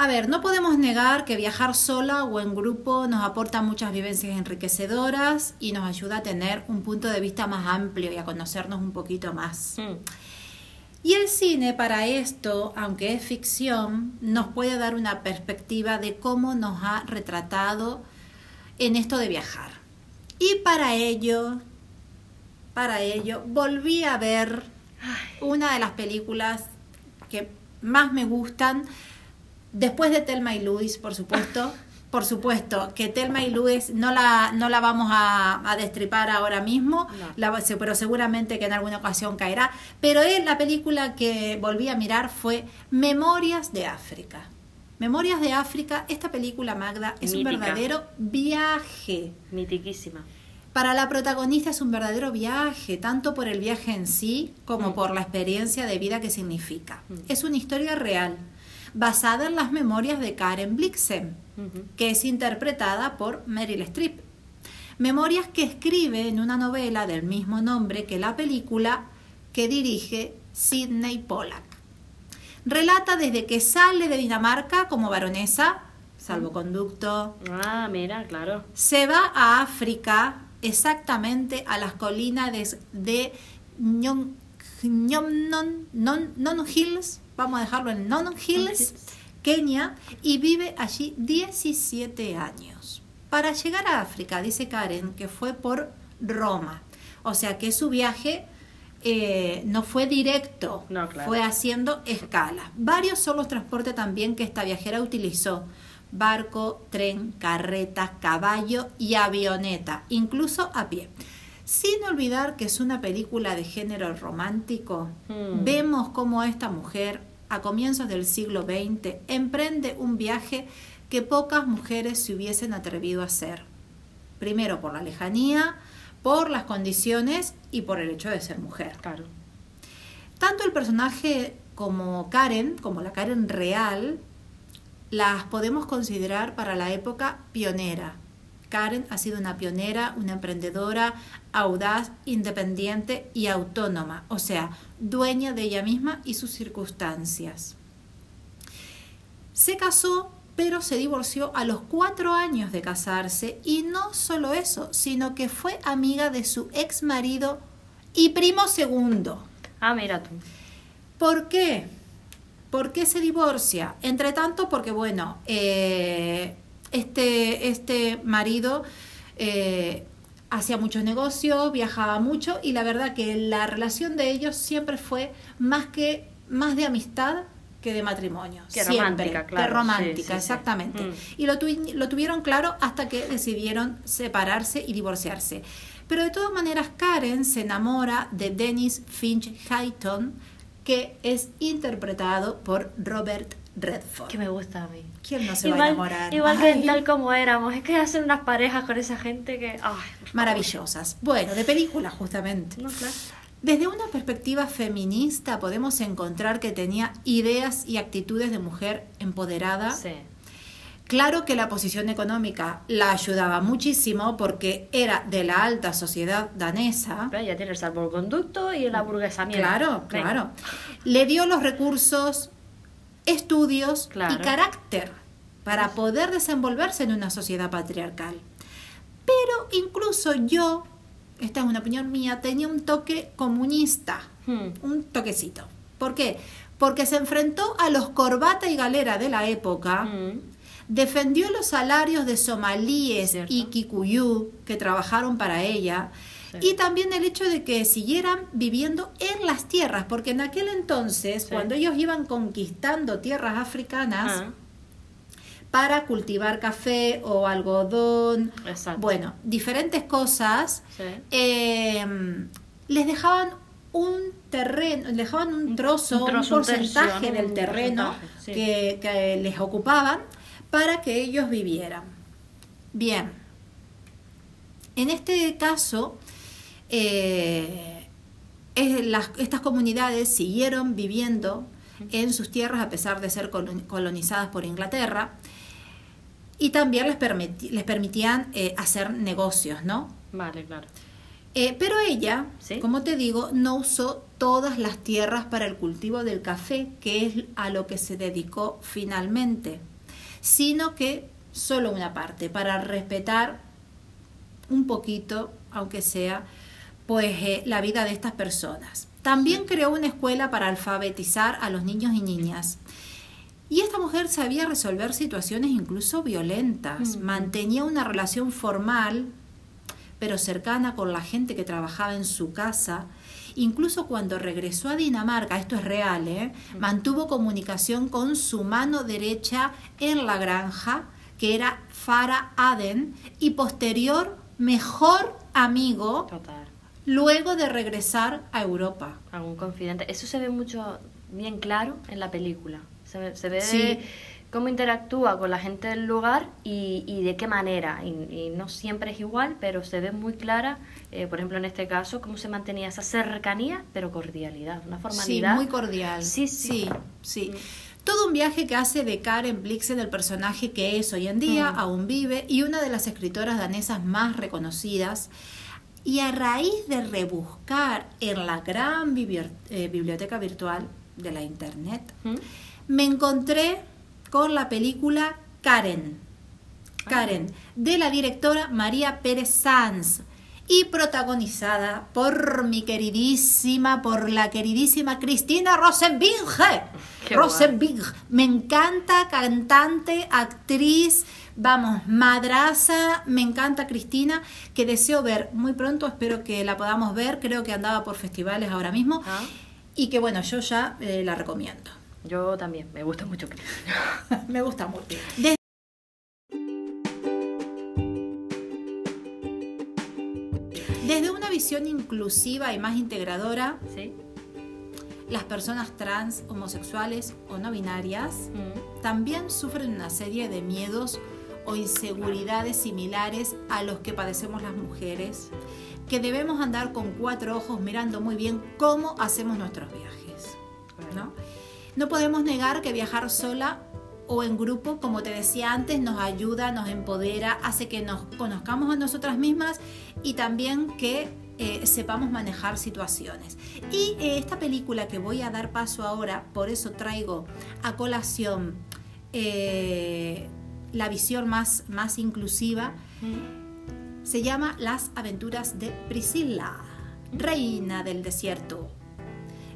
A ver, no podemos negar que viajar sola o en grupo nos aporta muchas vivencias enriquecedoras y nos ayuda a tener un punto de vista más amplio y a conocernos un poquito más. Mm. Y el cine para esto, aunque es ficción, nos puede dar una perspectiva de cómo nos ha retratado en esto de viajar. Y para ello, para ello, volví a ver una de las películas que más me gustan, después de Telma y Luis, por supuesto. Por supuesto, que Telma y Luis no la, no la vamos a, a destripar ahora mismo, No. la- se- pero seguramente que en alguna ocasión caerá. Pero él, la película que volví a mirar fue Memorias de África. Memorias de África, esta película, Magda, es un verdadero viaje. Mitiquísima. Para la protagonista es un verdadero viaje, tanto por el viaje en sí como Mm. por la experiencia de vida que significa. Mm. Es una historia real, basada en las memorias de Karen Blixen, que es interpretada por Meryl Streep. Memorias que escribe en una novela del mismo nombre que la película que dirige Sidney Pollack. Relata desde que sale de Dinamarca como baronesa, salvoconducto, Ah, mira, claro. se va a África, exactamente a las colinas de, de Ñon- Ñomnon- Non- Non Hills, vamos a dejarlo en Non Hills, Kenia, y vive allí 17 años. Para llegar a África, dice Karen, que fue por Roma, o sea que su viaje eh, no fue directo, No, claro. fue haciendo escalas. Varios son los transportes también que esta viajera utilizó. Barco, tren, carreta, caballo y avioneta, incluso a pie. Sin olvidar que es una película de género romántico, Hmm. vemos cómo esta mujer, a comienzos del siglo XX, emprende un viaje que pocas mujeres se hubiesen atrevido a hacer. Primero por la lejanía, por las condiciones y por el hecho de ser mujer. Claro. Tanto el personaje como Karen, como la Karen real, las podemos considerar para la época pionera. Karen ha sido una pionera, una emprendedora, audaz, independiente y autónoma, o sea, dueña de ella misma y sus circunstancias. Se casó, pero se divorció a los cuatro años de casarse y no solo eso, sino que fue amiga de su ex marido y primo segundo. Ah, mira tú. ¿Por qué? ¿Por qué se divorcia? Entre tanto, porque bueno, eh, este, este marido eh, hacía muchos negocios, viajaba mucho y la verdad que la relación de ellos siempre fue más que más de amistad que de matrimonio. Que siempre, romántica, claro. Que romántica, Sí, sí, sí. exactamente. Mm. Y lo, tuvi- lo tuvieron claro hasta que decidieron separarse y divorciarse. Pero de todas maneras, Karen se enamora de Dennis Finch Hayton, que es interpretado por Robert Redford. Que me gusta a mí. ¿Quién no se va a Igual, enamorar? igual que Ay, en tal como éramos. Es que hacen unas parejas con esa gente que. Ay. Maravillosas. Bueno, de película justamente. No, claro. Desde una perspectiva feminista podemos encontrar que tenía ideas y actitudes de mujer empoderada. Sí. Claro que la posición económica la ayudaba muchísimo porque era de la alta sociedad danesa. Pero ya tiene el salvoconducto y el aburguesamiento. Claro, Venga. claro. Le dio los recursos, estudios Claro. y carácter para poder desenvolverse en una sociedad patriarcal. Pero incluso yo, esta es una opinión mía, tenía un toque comunista, Hmm. un toquecito. ¿Por qué? Porque se enfrentó a los corbata y galera de la época, Mm. defendió los salarios de somalíes y kikuyú que trabajaron para ella Sí. y también el hecho de que siguieran viviendo en las tierras, porque en aquel entonces, Sí. cuando ellos iban conquistando tierras africanas Ah, para cultivar café o algodón, exacto. bueno, diferentes cosas, Sí. eh, les dejaban un terreno, les dejaban un Un- trozo, un tercio, porcentaje del Un terreno porcentaje, sí. que, que les ocupaban para que ellos vivieran. Bien, en este caso, eh, es- las- estas comunidades siguieron viviendo en sus tierras a pesar de ser colon- colonizadas por Inglaterra y también les, permiti- les permitían eh, hacer negocios, ¿no? Vale, claro. Eh, pero ella, Sí. como te digo, no usó todas las tierras para el cultivo del café, que es a lo que se dedicó finalmente, sino que solo una parte, para respetar un poquito, aunque sea, pues eh, la vida de estas personas. También creó una escuela para alfabetizar a los niños y niñas. Y esta mujer sabía resolver situaciones incluso violentas, Mm. mantenía una relación formal pero cercana con la gente que trabajaba en su casa. Incluso cuando regresó a Dinamarca, esto es real, ¿eh? mantuvo comunicación con su mano derecha en la granja, que era Farah Aden, y posterior mejor amigo Total. Luego de regresar a Europa. Algún confidente. Eso se ve mucho, bien claro en la película. Se ve, se ve Sí. cómo interactúa con la gente del lugar y, y de qué manera. Y, y no siempre es igual, pero se ve muy clara, eh, por ejemplo, en este caso, cómo se mantenía esa cercanía, pero cordialidad, una Sí, formalidad. muy cordial. Sí, sí. sí, sí. Todo un viaje que hace de Karen Blixen el personaje que es hoy en día, Mm. aún vive, y una de las escritoras danesas más reconocidas. Y a raíz de rebuscar en la gran eh, biblioteca virtual de la Internet, ¿Mm? me encontré con la película Karen. Karen, de la directora María Pérez Sanz y protagonizada por mi queridísima, por la queridísima Cristina Rosenbinge. Rosenbinge. Me encanta, cantante, actriz, vamos, madraza, me encanta Cristina, que deseo ver muy pronto, espero que la podamos ver, creo que andaba por festivales ahora mismo, Ah. y que bueno, yo ya eh, la recomiendo. Yo también, me gusta mucho Cristina. Me gusta mucho. Desde, Desde una visión inclusiva y más integradora, ¿Sí? las personas trans, homosexuales o no binarias Mm. también sufren una serie de miedos o inseguridades similares a los que padecemos las mujeres, que debemos andar con cuatro ojos mirando muy bien cómo hacemos nuestros viajes. ¿no? No podemos negar que viajar sola o en grupo, como te decía antes, nos ayuda, nos empodera, hace que nos conozcamos a nosotras mismas y también que eh, sepamos manejar situaciones. Y eh, esta película que voy a dar paso ahora, por eso traigo a colación eh, la visión más, más inclusiva, se llama Las aventuras de Priscilla, reina del desierto.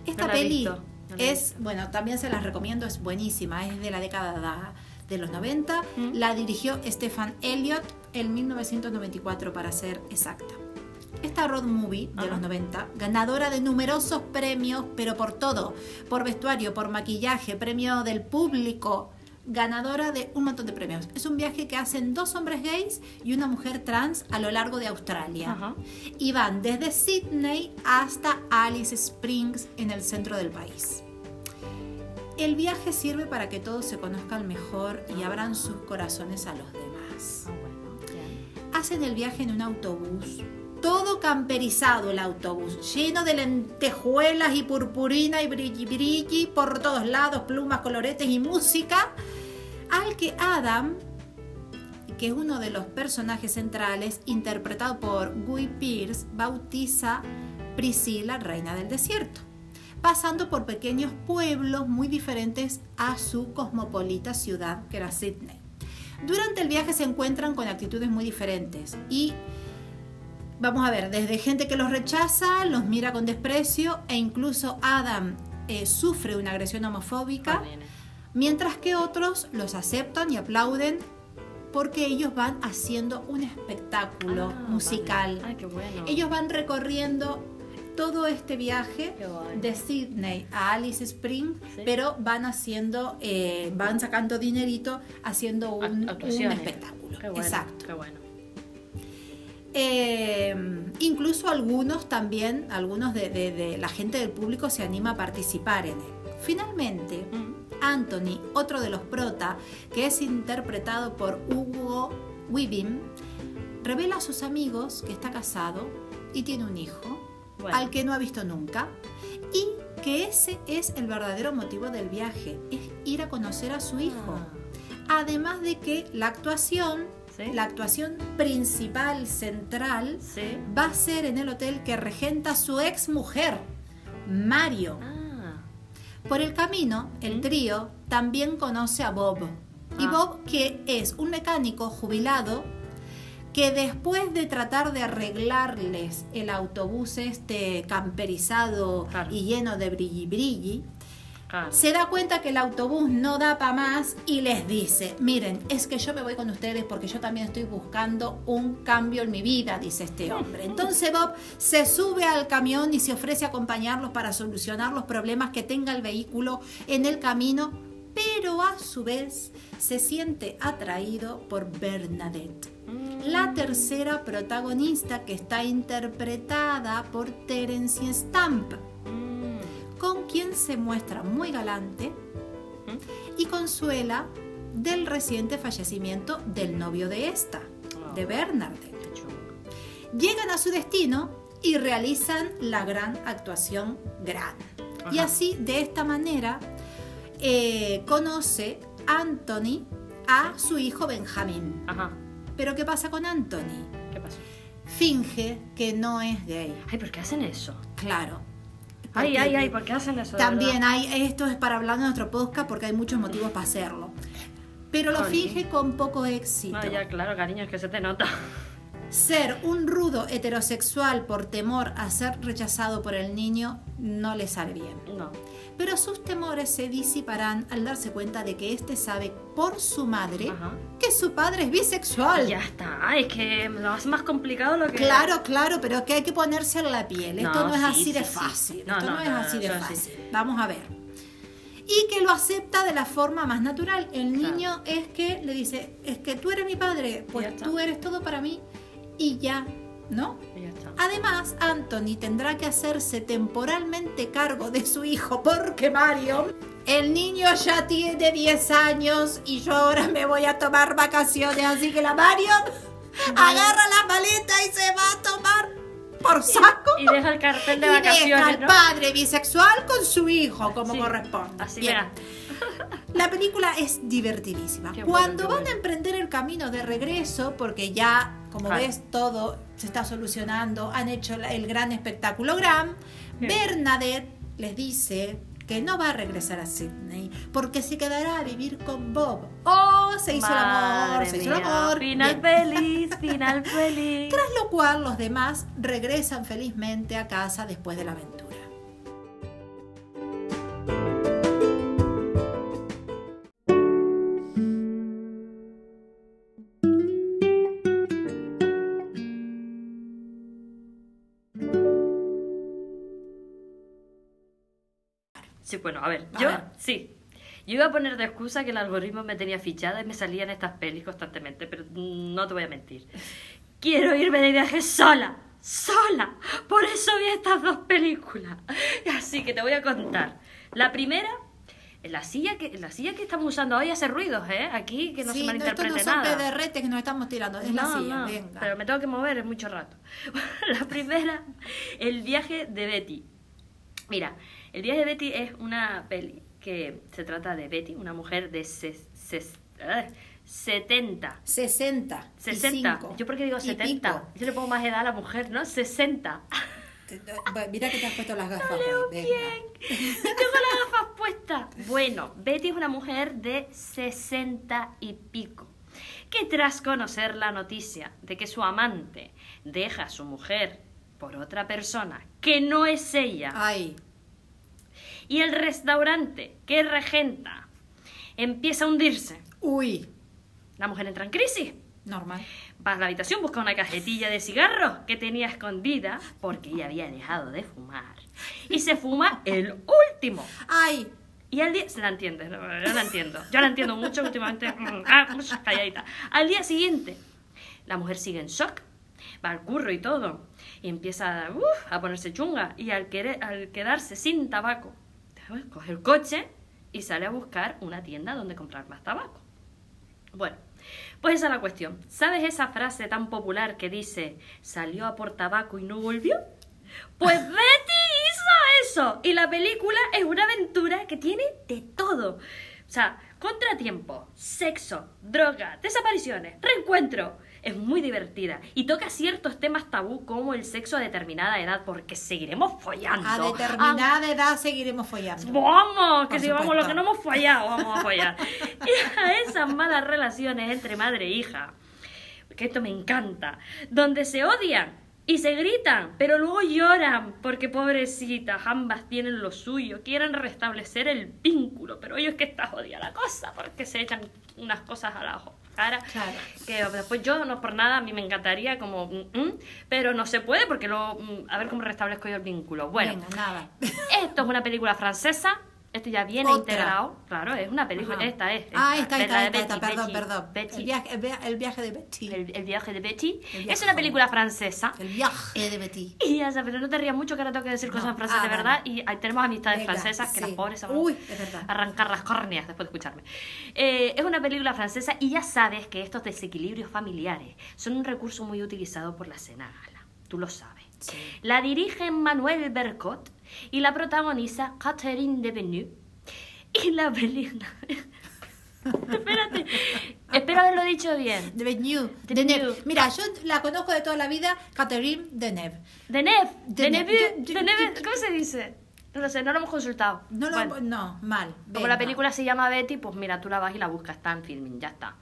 Esta No peli visto, no es, bueno, también se las recomiendo, es buenísima, es de la década de los 90. Mm. La dirigió Stefan Elliott en 1994 para ser exacta. esta road movie de los 90, ganadora de numerosos premios, pero por todo, por vestuario, por maquillaje, premio del público, ganadora de un montón de premios. Es un viaje que hacen dos hombres gays y una mujer trans a lo largo de Australia. Ajá. Y van desde Sydney hasta Alice Springs en el centro del país. El viaje sirve para que todos se conozcan mejor y abran sus corazones a los demás. Ah. Hacen el viaje en un autobús, todo camperizado el autobús, lleno de lentejuelas y purpurina y brilli brilli por todos lados, plumas, coloretes y música, al que Adam, que es uno de los personajes centrales, interpretado por Guy Pearce, bautiza Priscila, reina del desierto, pasando por pequeños pueblos muy diferentes a su cosmopolita ciudad, que era Sydney. Durante el viaje se encuentran con actitudes muy diferentes y vamos a ver, desde gente que los rechaza, los mira con desprecio e incluso Adam eh, sufre una agresión homofóbica, Ah, mientras que otros los aceptan y aplauden porque ellos van haciendo un espectáculo Ah, musical. vale. Ay, qué bueno. Ellos van recorriendo todo este viaje de Sydney a Alice Springs, Sí. pero van haciendo, eh, van sacando dinerito haciendo un, espectáculo. Qué bueno, Exacto. Qué bueno. Eh, incluso algunos también, algunos de, de- de la gente del público se anima a participar en él. Finalmente, Mm. Anthony, otro de los prota, que es interpretado por Hugo Weaving, revela a sus amigos que está casado y tiene un hijo, Bueno. al que no ha visto nunca, y que ese es el verdadero motivo del viaje, es ir a conocer a su hijo. Ah, Además de que la actuación, Sí. la actuación principal, central, Sí. va a ser en el hotel que regenta su ex mujer, Mario. Ah. Por el camino, el ¿Mm? trío también conoce a Bob. Y Ah. Bob, que es un mecánico jubilado, que después de tratar de arreglarles el autobús este camperizado Claro. y lleno de brilli brilli, Se da cuenta que el autobús no da para más y les dice, miren, es que yo me voy con ustedes porque yo también estoy buscando un cambio en mi vida, dice este hombre. Entonces Bob se sube al camión y se ofrece a acompañarlos para solucionar los problemas que tenga el vehículo en el camino, pero a su vez se siente atraído por Bernadette. Mm. La tercera protagonista que está interpretada por Terence Stamp Mm. Con quien se muestra muy galante y consuela del reciente fallecimiento del novio de esta, de. Qué chungo. Llegan a su destino y realizan la gran actuación gran. Y así, de esta manera, eh, conoce Anthony a su hijo Benjamín. Ajá. Pero ¿qué pasa con Anthony? ¿Qué pasó? Finge que no es gay. Ay, ¿por qué hacen eso? Claro. Ay, ay, ay, ¿por qué hacen eso? También hay, esto es para hablar de nuestro podcast porque hay muchos motivos para hacerlo. Pero lo finge con poco éxito. Ah, ya, claro, cariño, es que se te nota. Ser un rudo heterosexual por temor a ser rechazado por el niño no le sale bien. No. Pero sus temores se disiparán al darse cuenta de que éste sabe por su madre Ajá. que su padre es bisexual. Ya está. Es que lo hace más complicado lo que. Claro, claro, pero que hay que ponerse en la piel. Esto no, es sí, así sí, de sí. fácil. No, Esto no, no, es así de fácil. Vamos a ver. Y que lo acepta de la forma más natural. El Claro. niño es que le dice, es que tú eres mi padre, pues tú eres todo para mí y ya, ¿no? Y ya está. Además, Anthony tendrá que hacerse temporalmente cargo de su hijo porque Mario, el niño ya tiene 10 años y yo ahora me voy a tomar vacaciones, así que la Mario agarra la maleta y se va a tomar por saco. Y deja el cartel de y deja vacaciones, al ¿no? padre bisexual con su hijo, como Sí, corresponde. Así Bien. La película es divertidísima. Qué Cuando van bueno. a emprender el camino de regreso, porque ya, como ves, todo se está solucionando, han hecho el gran espectáculo Gram. Bernadette les dice que no va a regresar a Sydney porque se quedará a vivir con Bob. ¡Oh! Se hizo el amor, se hizo el amor. Final Bien. feliz, final feliz. Tras lo cual los demás regresan felizmente a casa después de la aventura. Sí, bueno, a ver, A yo ver. sí. Yo iba a poner de excusa que el algoritmo me tenía fichada y me salían estas pelis constantemente, pero no te voy a mentir. Quiero irme de viaje sola, sola. Por eso vi estas dos películas. Así que te voy a contar. La primera, en la silla que, en la silla que estamos usando hoy hace ruidos, ¿eh? Aquí, que no sí, se no, malinterprete no son nada. pedorretes que nos estamos tirando, es la No, silla, no, venga. Pero me tengo que mover en mucho rato. La primera, el viaje de Betty. Mira, el viaje de Betty es una peli que se trata de Betty, una mujer de ses- ses- ay, 70. 60. y 60. cinco, Yo porque digo y 70. pico. Yo le pongo más edad a la mujer, ¿no? 60. Te- te- bueno, Mira que te has puesto las gafas bien. Tengo las gafas puestas. Bueno, Betty es una mujer de 60 y pico. Que tras conocer la noticia de que su amante deja a su mujer por otra persona que no es ella Ay, y el restaurante que regenta empieza a hundirse, uy, la mujer entra en crisis. normal. Va a la habitación, busca una cajetilla de cigarros que tenía escondida porque ella había dejado de fumar. Y se fuma el último. Ay, Y al día... Se la entiende, no, yo la entiendo. Yo la entiendo mucho últimamente. mm, Ah, pues, calladita. Al día siguiente, la mujer sigue en shock. Va al curro y todo. Y empieza a ponerse chunga. Y al, querer, al quedarse sin tabaco, coge el coche y sale a buscar una tienda donde comprar más tabaco. Bueno, pues esa es la cuestión. ¿Sabes esa frase tan popular que dice salió a por tabaco y no volvió? Pues Betty hizo eso. Y la película es una aventura que tiene de todo. O sea, contratiempo, sexo, droga, desapariciones, reencuentro. Es muy divertida y toca ciertos temas tabú como el sexo a determinada edad porque seguiremos follando. a determinada edad seguiremos follando. Vamos, que si vamos lo que no hemos fallado, vamos a fallar. Y a esas malas relaciones entre madre e hija, que esto me encanta, donde se odian y se gritan, pero luego lloran porque pobrecitas, ambas tienen lo suyo, quieren restablecer el vínculo, pero ellos que está jodida la cosa porque se echan unas cosas a la cara Claro. que después yo no por nada a mí me encantaría como mm, mm, pero no se puede porque luego mm, a ver cómo restablezco yo el vínculo bueno Venga, nada. esto es una película francesa. Esto ya viene Otra. integrado. Claro, es una película. Ajá. Esta es. Ah, esta, esta, es la esta, de esta, Betty, perdón, perdón. Betty. El viaje, el via- el viaje de Betty. El, el viaje de Betty. El Es viaje. una película francesa. El viaje de Betty. Y ya sabes, pero no te rías mucho que ahora tengo que decir No. cosas en francés Ah, de verdad. Y ahí tenemos amistades Venga, francesas que sí. las pobres se van Uy, es verdad. a arrancar las córneas después de escucharme. Eh, es una película francesa y ya sabes que estos desequilibrios familiares son un recurso muy utilizado por la escena gala. Tú lo sabes. Sí. La dirige Manuel Bercot y la protagoniza Catherine Deneuve. Y la película... Espérate, espero haberlo dicho bien. De Benue. De De Neve. Benue. Mira, yo la conozco de toda la vida, Catherine Deneuve. Deneuve, Deneuve. Deneuve, Deneuve, ¿cómo se dice? No lo sé, no lo hemos consultado. No, lo, Bueno, no, mal. como venga. la película se llama Betty, pues mira, tú la vas y la buscas, está en filming, ya está.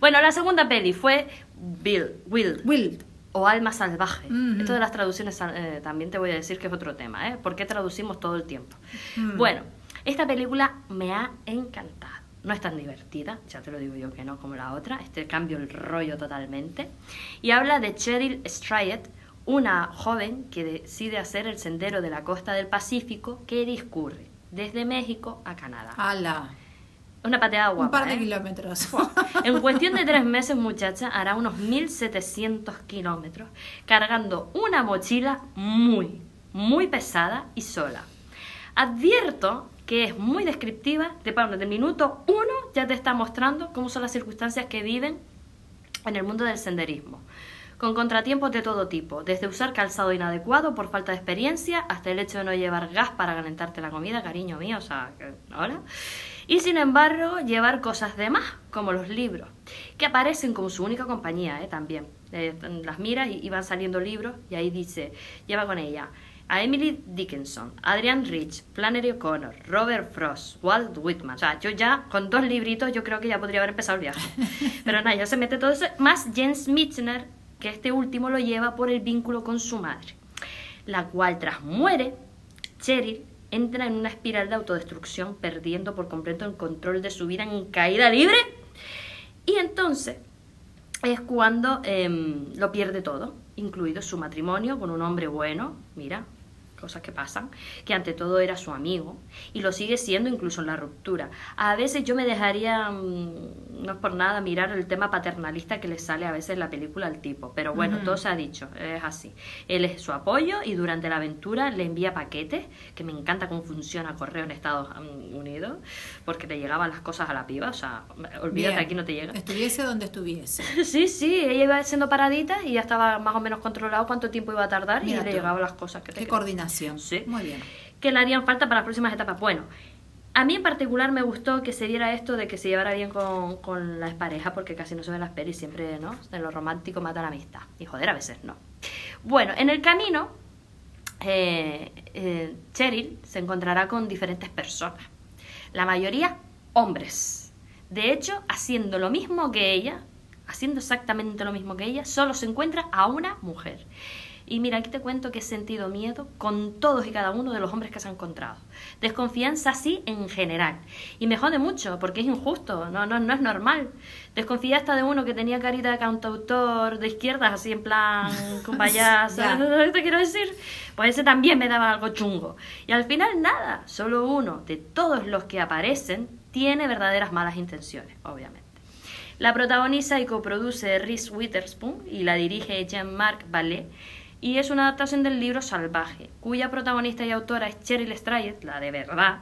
Bueno, la segunda peli fue Bill, Will, Will. O Alma Salvaje. Ujú. Esto de las traducciones eh, también te voy a decir que es otro tema, ¿eh? ¿Por qué traducimos todo el tiempo? Mm. Bueno, esta película me ha encantado. No es tan divertida, ya te lo digo yo que no, como la otra. Este cambio el rollo totalmente. Y habla de Cheryl Strayed, una joven que decide hacer el sendero de la costa del Pacífico que discurre desde México a Canadá. Ala. Una pateada guapa, Un par de ¿eh? kilómetros. En cuestión de tres meses, muchacha, hará unos 1700 kilómetros cargando una mochila muy, muy pesada y sola. Advierto que es muy descriptiva, de bueno, de minuto uno ya te está mostrando cómo son las circunstancias que viven en el mundo del senderismo. Con contratiempos de todo tipo, desde usar calzado inadecuado por falta de experiencia hasta el hecho de no llevar gas para calentarte la comida, cariño mío, o sea, ¿hola? Y sin embargo, llevar cosas de más, como los libros, que aparecen como su única compañía, ¿eh? También. Eh, las miras y, van saliendo libros y ahí dice, lleva con ella a Emily Dickinson, Adrian Rich, Flannery O'Connor, Robert Frost, Walt Whitman. O sea, yo ya con dos libritos yo creo que ya podría haber empezado el viaje. Pero nada, ya se mete todo eso, más Jens Michener, que este último lo lleva por el vínculo con su madre, la cual tras muere, Cheryl entra en una espiral de autodestrucción, perdiendo por completo el control de su vida en caída libre. Y entonces es cuando em, lo pierde todo, incluido su matrimonio con un hombre bueno, mira, cosas que pasan, que ante todo era su amigo y lo sigue siendo incluso en la ruptura. A veces yo me dejaría, mm, no es por nada, mirar el tema paternalista que le sale a veces en la película al tipo, pero bueno, todo se ha dicho, es así. Él es su apoyo y durante la aventura le envía paquetes, que me encanta cómo funciona correo en Estados Unidos, porque le llegaban las cosas a la piba, o sea, olvídate, Bien. aquí no te llega. Estuviese donde estuviese. Sí, sí, ella iba haciendo paraditas y ya estaba más o menos controlado cuánto tiempo iba a tardar Mira y le tú. llegaban las cosas que te Qué. Sí. Muy bien. que le harían falta para las próximas etapas. Bueno, a mí en particular me gustó que se diera esto de que se llevara bien con, con la expareja, porque casi no se ven las pelis, siempre, ¿no? En lo romántico mata la amistad. Y joder, a veces no. Bueno, en el camino, eh, eh, Cheryl se encontrará con diferentes personas. La mayoría hombres. De hecho, haciendo lo mismo que ella, haciendo exactamente lo mismo que ella, solo se encuentra a una mujer. Y mira, aquí te cuento que he sentido miedo con todos y cada uno de los hombres que se han encontrado. Desconfianza sí en general. Y me jode mucho porque es injusto, no, no, no es normal. Desconfié hasta de uno que tenía carita de cantautor de izquierdas, así en plan con payaso. Ya. ¿Sabes lo que te quiero decir? Pues ese también me daba algo chungo. Y al final nada, solo uno de todos los que aparecen tiene verdaderas malas intenciones, obviamente. La protagoniza y coproduce Reese Witherspoon y la dirige Jean-Marc Vallée y es una adaptación del libro Salvaje, cuya protagonista y autora es Cheryl Strayed, la de verdad,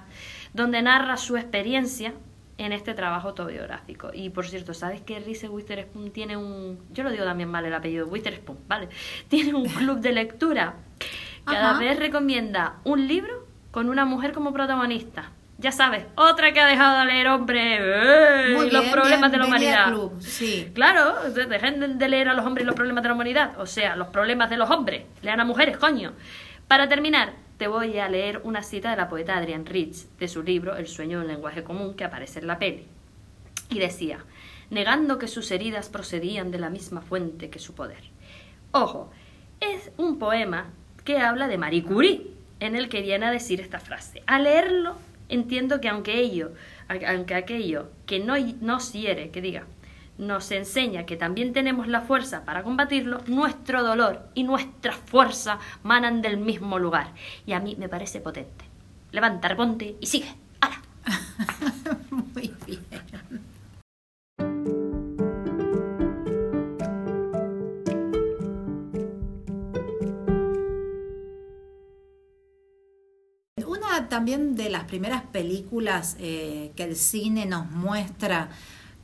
donde narra su experiencia en este trabajo autobiográfico. Y por cierto, ¿sabes que Reese Witherspoon tiene un... Yo lo digo también mal el apellido, Witherspoon, ¿vale? Tiene un club de lectura. Cada Ajá. vez recomienda un libro con una mujer como protagonista. Ya sabes, otra que ha dejado de leer hombre los bien, problemas de la humanidad. club, sí. Claro, de- dejen de leer a los hombres y los problemas de la humanidad, o sea, los problemas de los hombres. Lean a mujeres, coño. Para terminar, te voy a leer una cita de la poeta Adrienne Rich, de su libro El sueño de un lenguaje común, que aparece en la peli. Y decía, negando que sus heridas procedían de la misma fuente que su poder. Ojo, es un poema que habla de Marie Curie, en el que viene a decir esta frase. Al leerlo, entiendo que aunque ello, aunque aquello que no nos hiere, que diga, nos enseña que también tenemos la fuerza para combatirlo, nuestro dolor y nuestra fuerza manan del mismo lugar. Y a mí me parece potente. Levanta, ponte y sigue. ¡Hala! también de las primeras películas eh, que el cine nos muestra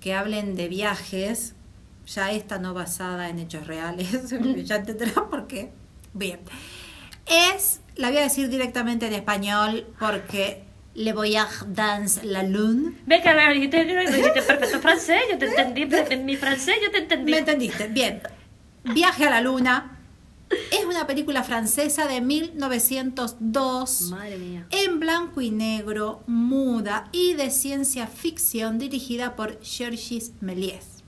que hablen de viajes, ya esta no basada en hechos reales, ya entenderán por qué. Bien, es, la voy a decir directamente en español porque Le Voyage dans la Lune. Ve que me dijiste, me dijiste perfecto francés, yo te entendí, en mi francés yo te entendí. ¿Me entendiste? Bien. Viaje a la Luna. Es una película francesa de 1902. Madre mía. En blanco y negro, muda y de ciencia ficción dirigida por Georges Méliès.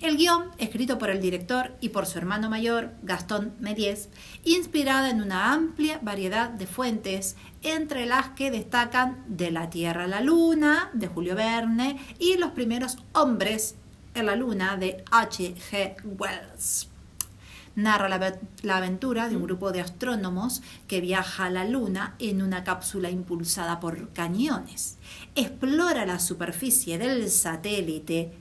El guion, escrito por el director y por su hermano mayor, Gastón Méliès, inspirada en una amplia variedad de fuentes, entre las que destacan De la Tierra a la Luna, de Julio Verne, y Los primeros hombres en la Luna, de H.G. Wells narra la, la, aventura de un grupo de astrónomos que viaja a la Luna en una cápsula impulsada por cañones, explora la superficie del satélite,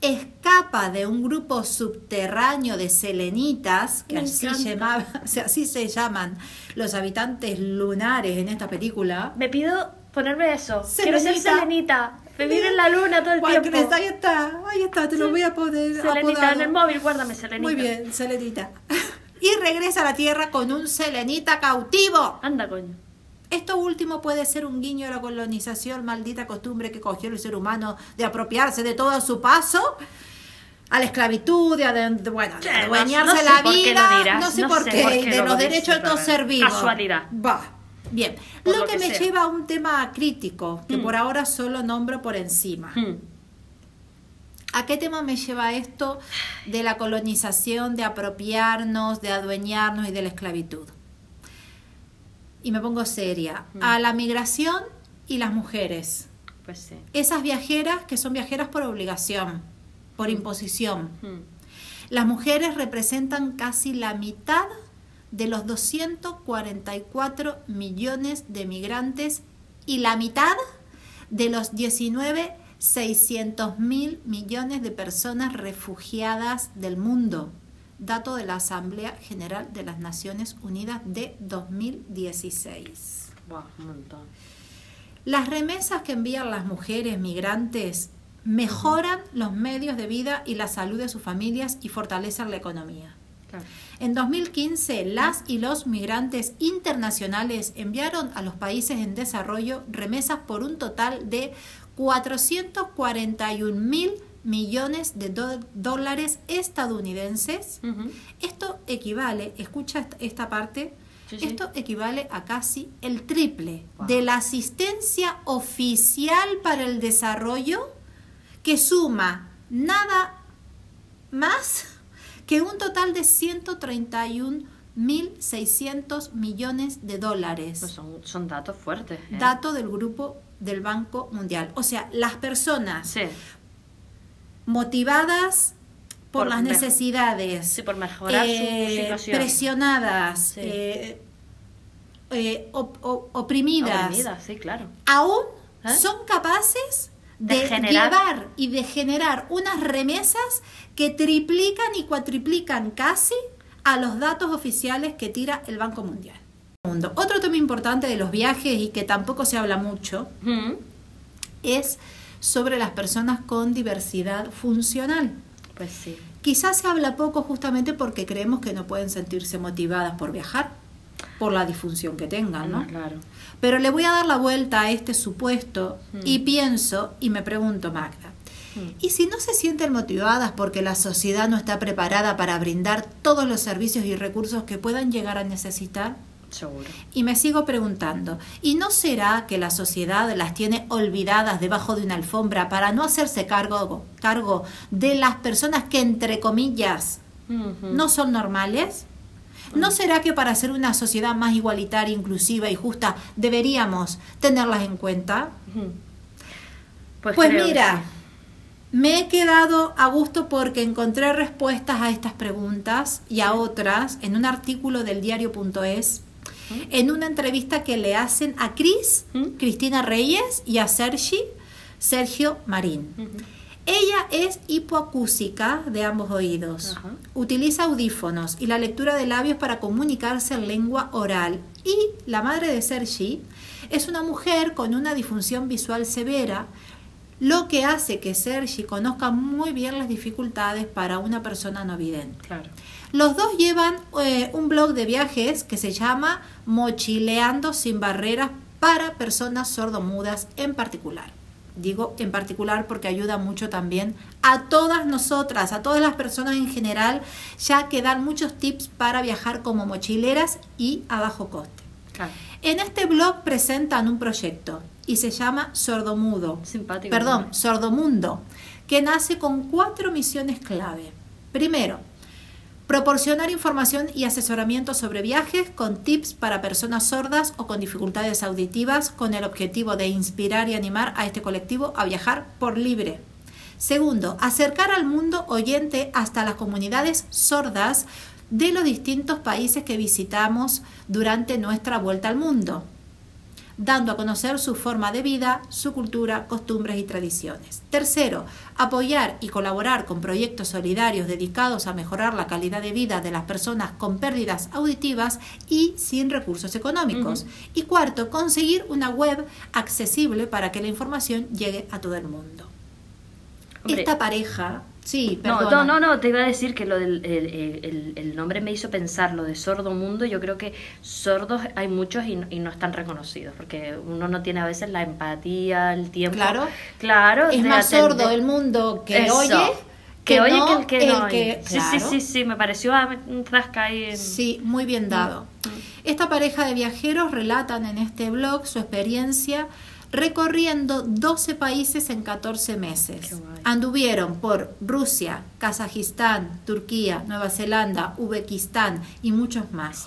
escapa de un grupo subterráneo de selenitas, que así, llamaba, o sea, así se llaman los habitantes lunares en esta película. Me pido ponerme eso. Selenita. Quiero ser selenita. Vivir en la luna todo el ¿Cuál tiempo. Crees? Ahí está, ahí está, te sí. lo voy a poner. Selenita, en el móvil, guárdame, Selenita. Muy bien, Selenita. Y regresa a la Tierra con un Selenita cautivo. Anda, coño. Esto último puede ser un guiño a la colonización, maldita costumbre que cogió el ser humano de apropiarse de todo a su paso a la esclavitud, de, de bueno, de adueñarse no, no la vida, no sé por qué, por qué de los derechos de todo ser vivo. Casualidad. Va. Bien, lo, lo que, que me sea. lleva a un tema crítico, que Mm. por ahora solo nombro por encima. Hmm. ¿A qué tema me lleva esto de la colonización, de apropiarnos, de adueñarnos y de la esclavitud? Y me pongo seria. Mm. A la migración y las mujeres. Pues sí. Esas viajeras que son viajeras por obligación, por Mm. imposición. Las mujeres representan casi la mitad de los 244 millones de migrantes y la mitad de los 19 600 mil millones de personas refugiadas del mundo. Dato de la Asamblea General de las Naciones Unidas de 2016. Buah, un montón. Las remesas que envían las mujeres migrantes mejoran los medios de vida y la salud de sus familias y fortalecen la economía. Claro. En 2015, las y los migrantes internacionales enviaron a los países en desarrollo remesas por un total de 441 mil millones de dólares estadounidenses. Esto equivale, escucha esta- esta parte, Sí, sí. esto equivale a casi el triple Wow. de la asistencia oficial para el desarrollo que suma nada más que un total de 131.600 millones de dólares. Pues son, son datos fuertes. ¿eh? Dato del grupo del Banco Mundial. O sea, las personas Sí, motivadas por, Por las necesidades, sí, por mejorar eh, su situación. presionadas, Sí. eh, eh, op- op- oprimidas, Oprimida, sí, claro. aún ¿Eh? son capaces De de, generar- llevar y de generar unas remesas que triplican y cuatriplican casi a los datos oficiales que tira el Banco Mundial. Otro tema importante de los viajes y que tampoco se habla mucho es sobre las personas con diversidad funcional. Pues sí. Quizás se habla poco justamente porque creemos que no pueden sentirse motivadas por viajar, por la disfunción que tengan, ¿no? Ah, Claro. Pero le voy a dar la vuelta a este supuesto Mm. y pienso y me pregunto, Magda. ¿Y si no se sienten motivadas porque la sociedad no está preparada para brindar todos los servicios y recursos que puedan llegar a necesitar? Seguro. Y me sigo preguntando, ¿y no será que la sociedad las tiene olvidadas debajo de una alfombra para no hacerse cargo, cargo de las personas que, entre comillas, no son normales? ¿No será que para ser una sociedad más igualitaria, inclusiva y justa deberíamos tenerlas en cuenta? Pues, que mira. Me he quedado a gusto porque encontré respuestas a estas preguntas y a otras en un artículo del diario.es, en una entrevista que le hacen a Cris. Cristina Reyes y a Sergi, Sergio Marín. Ella es hipoacúsica de ambos oídos. Utiliza audífonos y la lectura de labios para comunicarse en lengua oral. Y la madre de Sergi es una mujer con una disfunción visual severa, lo que hace que Sergi conozca muy bien las dificultades para una persona no vidente. Claro. Los dos llevan eh, un blog de viajes que se llama Mochileando sin barreras para personas sordomudas en particular. Digo en particular porque ayuda mucho también a todas nosotras, a todas las personas en general, ya que dan muchos tips para viajar como mochileras y a bajo coste. Claro. En este blog presentan un proyecto y se llama Sordomudo. Simpático. Perdón, ¿no? Sordomundo, que nace con cuatro misiones clave. Primero, proporcionar información y asesoramiento sobre viajes con tips para personas sordas o con dificultades auditivas con el objetivo de inspirar y animar a este colectivo a viajar por libre. Segundo, acercar al mundo oyente hasta las comunidades sordas de los distintos países que visitamos durante nuestra vuelta al mundo dando a conocer su forma de vida, su cultura, costumbres y tradiciones. Tercero, apoyar y colaborar con proyectos solidarios dedicados a mejorar la calidad de vida de las personas con pérdidas auditivas y sin recursos económicos. Y cuarto, conseguir una web accesible para que la información llegue a todo el mundo. Hombre, Esta pareja, sí, perdona. no, no, no, te iba a decir que lo del el, el- nombre me hizo pensar lo de sordo mundo. Yo creo que sordos hay muchos y no, y no están reconocidos, porque uno no tiene a veces la empatía, el tiempo. Claro. claro. Es más atender- sordo el mundo que Eso, oye que, oye no que el que no. que-. Sí, sí, claro. sí, sí, me pareció ah, un rasca ahí. en- Sí, muy bien dado. Esta pareja de viajeros relatan en este blog su experiencia recorriendo 12 países en 14 meses. Anduvieron por Rusia, Kazajistán, Turquía, Nueva Zelanda, Uzbekistán y muchos más.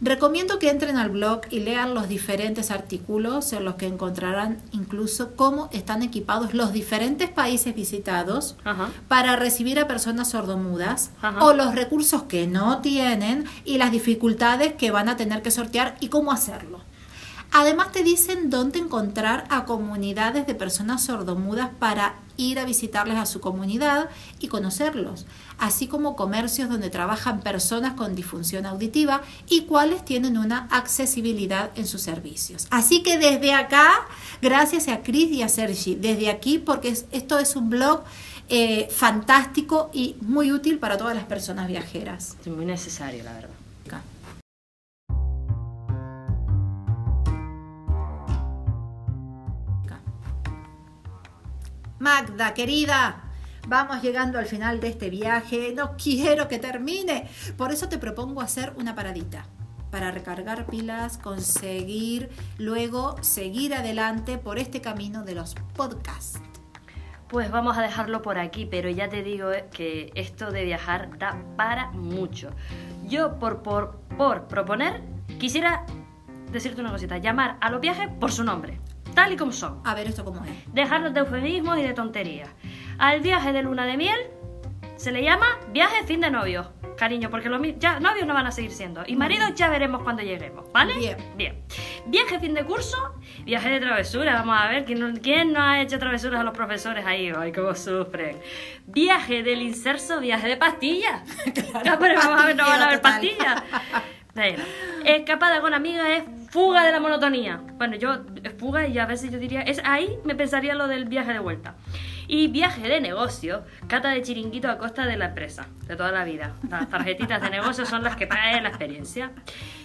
Recomiendo que entren al blog y lean los diferentes artículos en los que encontrarán incluso cómo están equipados los diferentes países visitados Ajá. para recibir a personas sordomudas Ajá. o los recursos que no tienen y las dificultades que van a tener que sortear y cómo hacerlo. Además te dicen dónde encontrar a comunidades de personas sordomudas para ir a visitarles a su comunidad y conocerlos, así como comercios donde trabajan personas con disfunción auditiva y cuáles tienen una accesibilidad en sus servicios. Así que desde acá, gracias a Chris y a Sergi, desde aquí, porque es- esto es un blog eh, fantástico y muy útil para todas las personas viajeras. Muy necesario, la verdad. Magda, querida, vamos llegando al final de este viaje. No quiero que termine. Por eso te propongo hacer una paradita para recargar pilas, conseguir luego seguir adelante por este camino de los podcasts. Pues vamos a dejarlo por aquí, pero ya te digo eh, que esto de viajar da para mucho. Yo, por, por, por proponer, quisiera decirte una cosita, llamar a los viajes por su nombre, tal y como son. A ver esto cómo es. Dejarlos de eufemismos y de tonterías. Al viaje de luna de miel se le llama viaje fin de novios, cariño, porque los ya novios no van a seguir siendo. Y maridos ya veremos cuando lleguemos, ¿vale? Bien. Bien. Viaje fin de curso, viaje de travesura. Vamos a ver quién, no- quién no ha hecho travesuras a los profesores ahí. Ay, cómo sufren. Viaje del inserso, viaje de pastillas. Ya, pero vamos a ver, no van a haber pastilleo pastillas. Bueno, escapada con amigas es fuga de la monotonía. Bueno, yo es fuga y a veces yo diría, es ahí me pensaría lo del viaje de vuelta. Y viaje de negocio, cata de chiringuito a costa de la empresa, de toda la vida. Las tarjetitas de negocio son las que pagan la experiencia.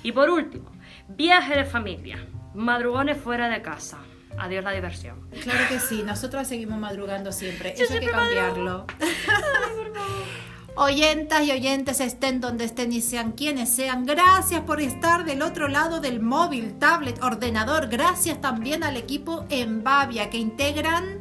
Y por último, viaje de familia, madrugones fuera de casa. Adiós la diversión. Claro que sí, nosotros seguimos madrugando siempre. Yo Eso hay que cambiarlo. Oyentas y oyentes estén donde estén y sean quienes sean, gracias por estar del otro lado del móvil, tablet, ordenador. Gracias también al equipo en Bavia que integran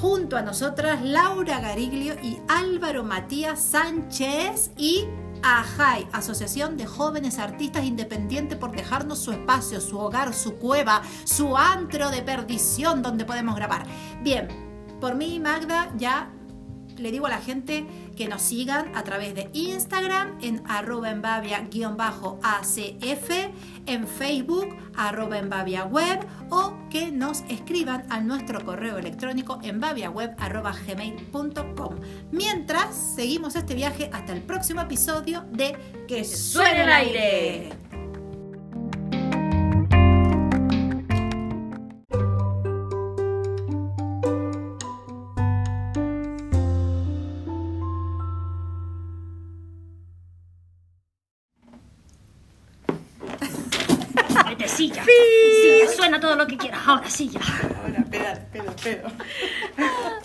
junto a nosotras Laura Gariglio y Álvaro Matías Sánchez y AJAI, Asociación de Jóvenes Artistas Independientes, por dejarnos su espacio, su hogar, su cueva, su antro de perdición donde podemos grabar. Bien, por mí, Magda, ya le digo a la gente que nos sigan a través de Instagram en arroba embavia-acf, en Facebook arroba o que nos escriban a nuestro correo electrónico embaviaweb arroba gmail.com. Mientras seguimos este viaje hasta el próximo episodio de Que suene el aire. Todo lo que quieras. Ahora, silla. Ahora, espera, espera, espera.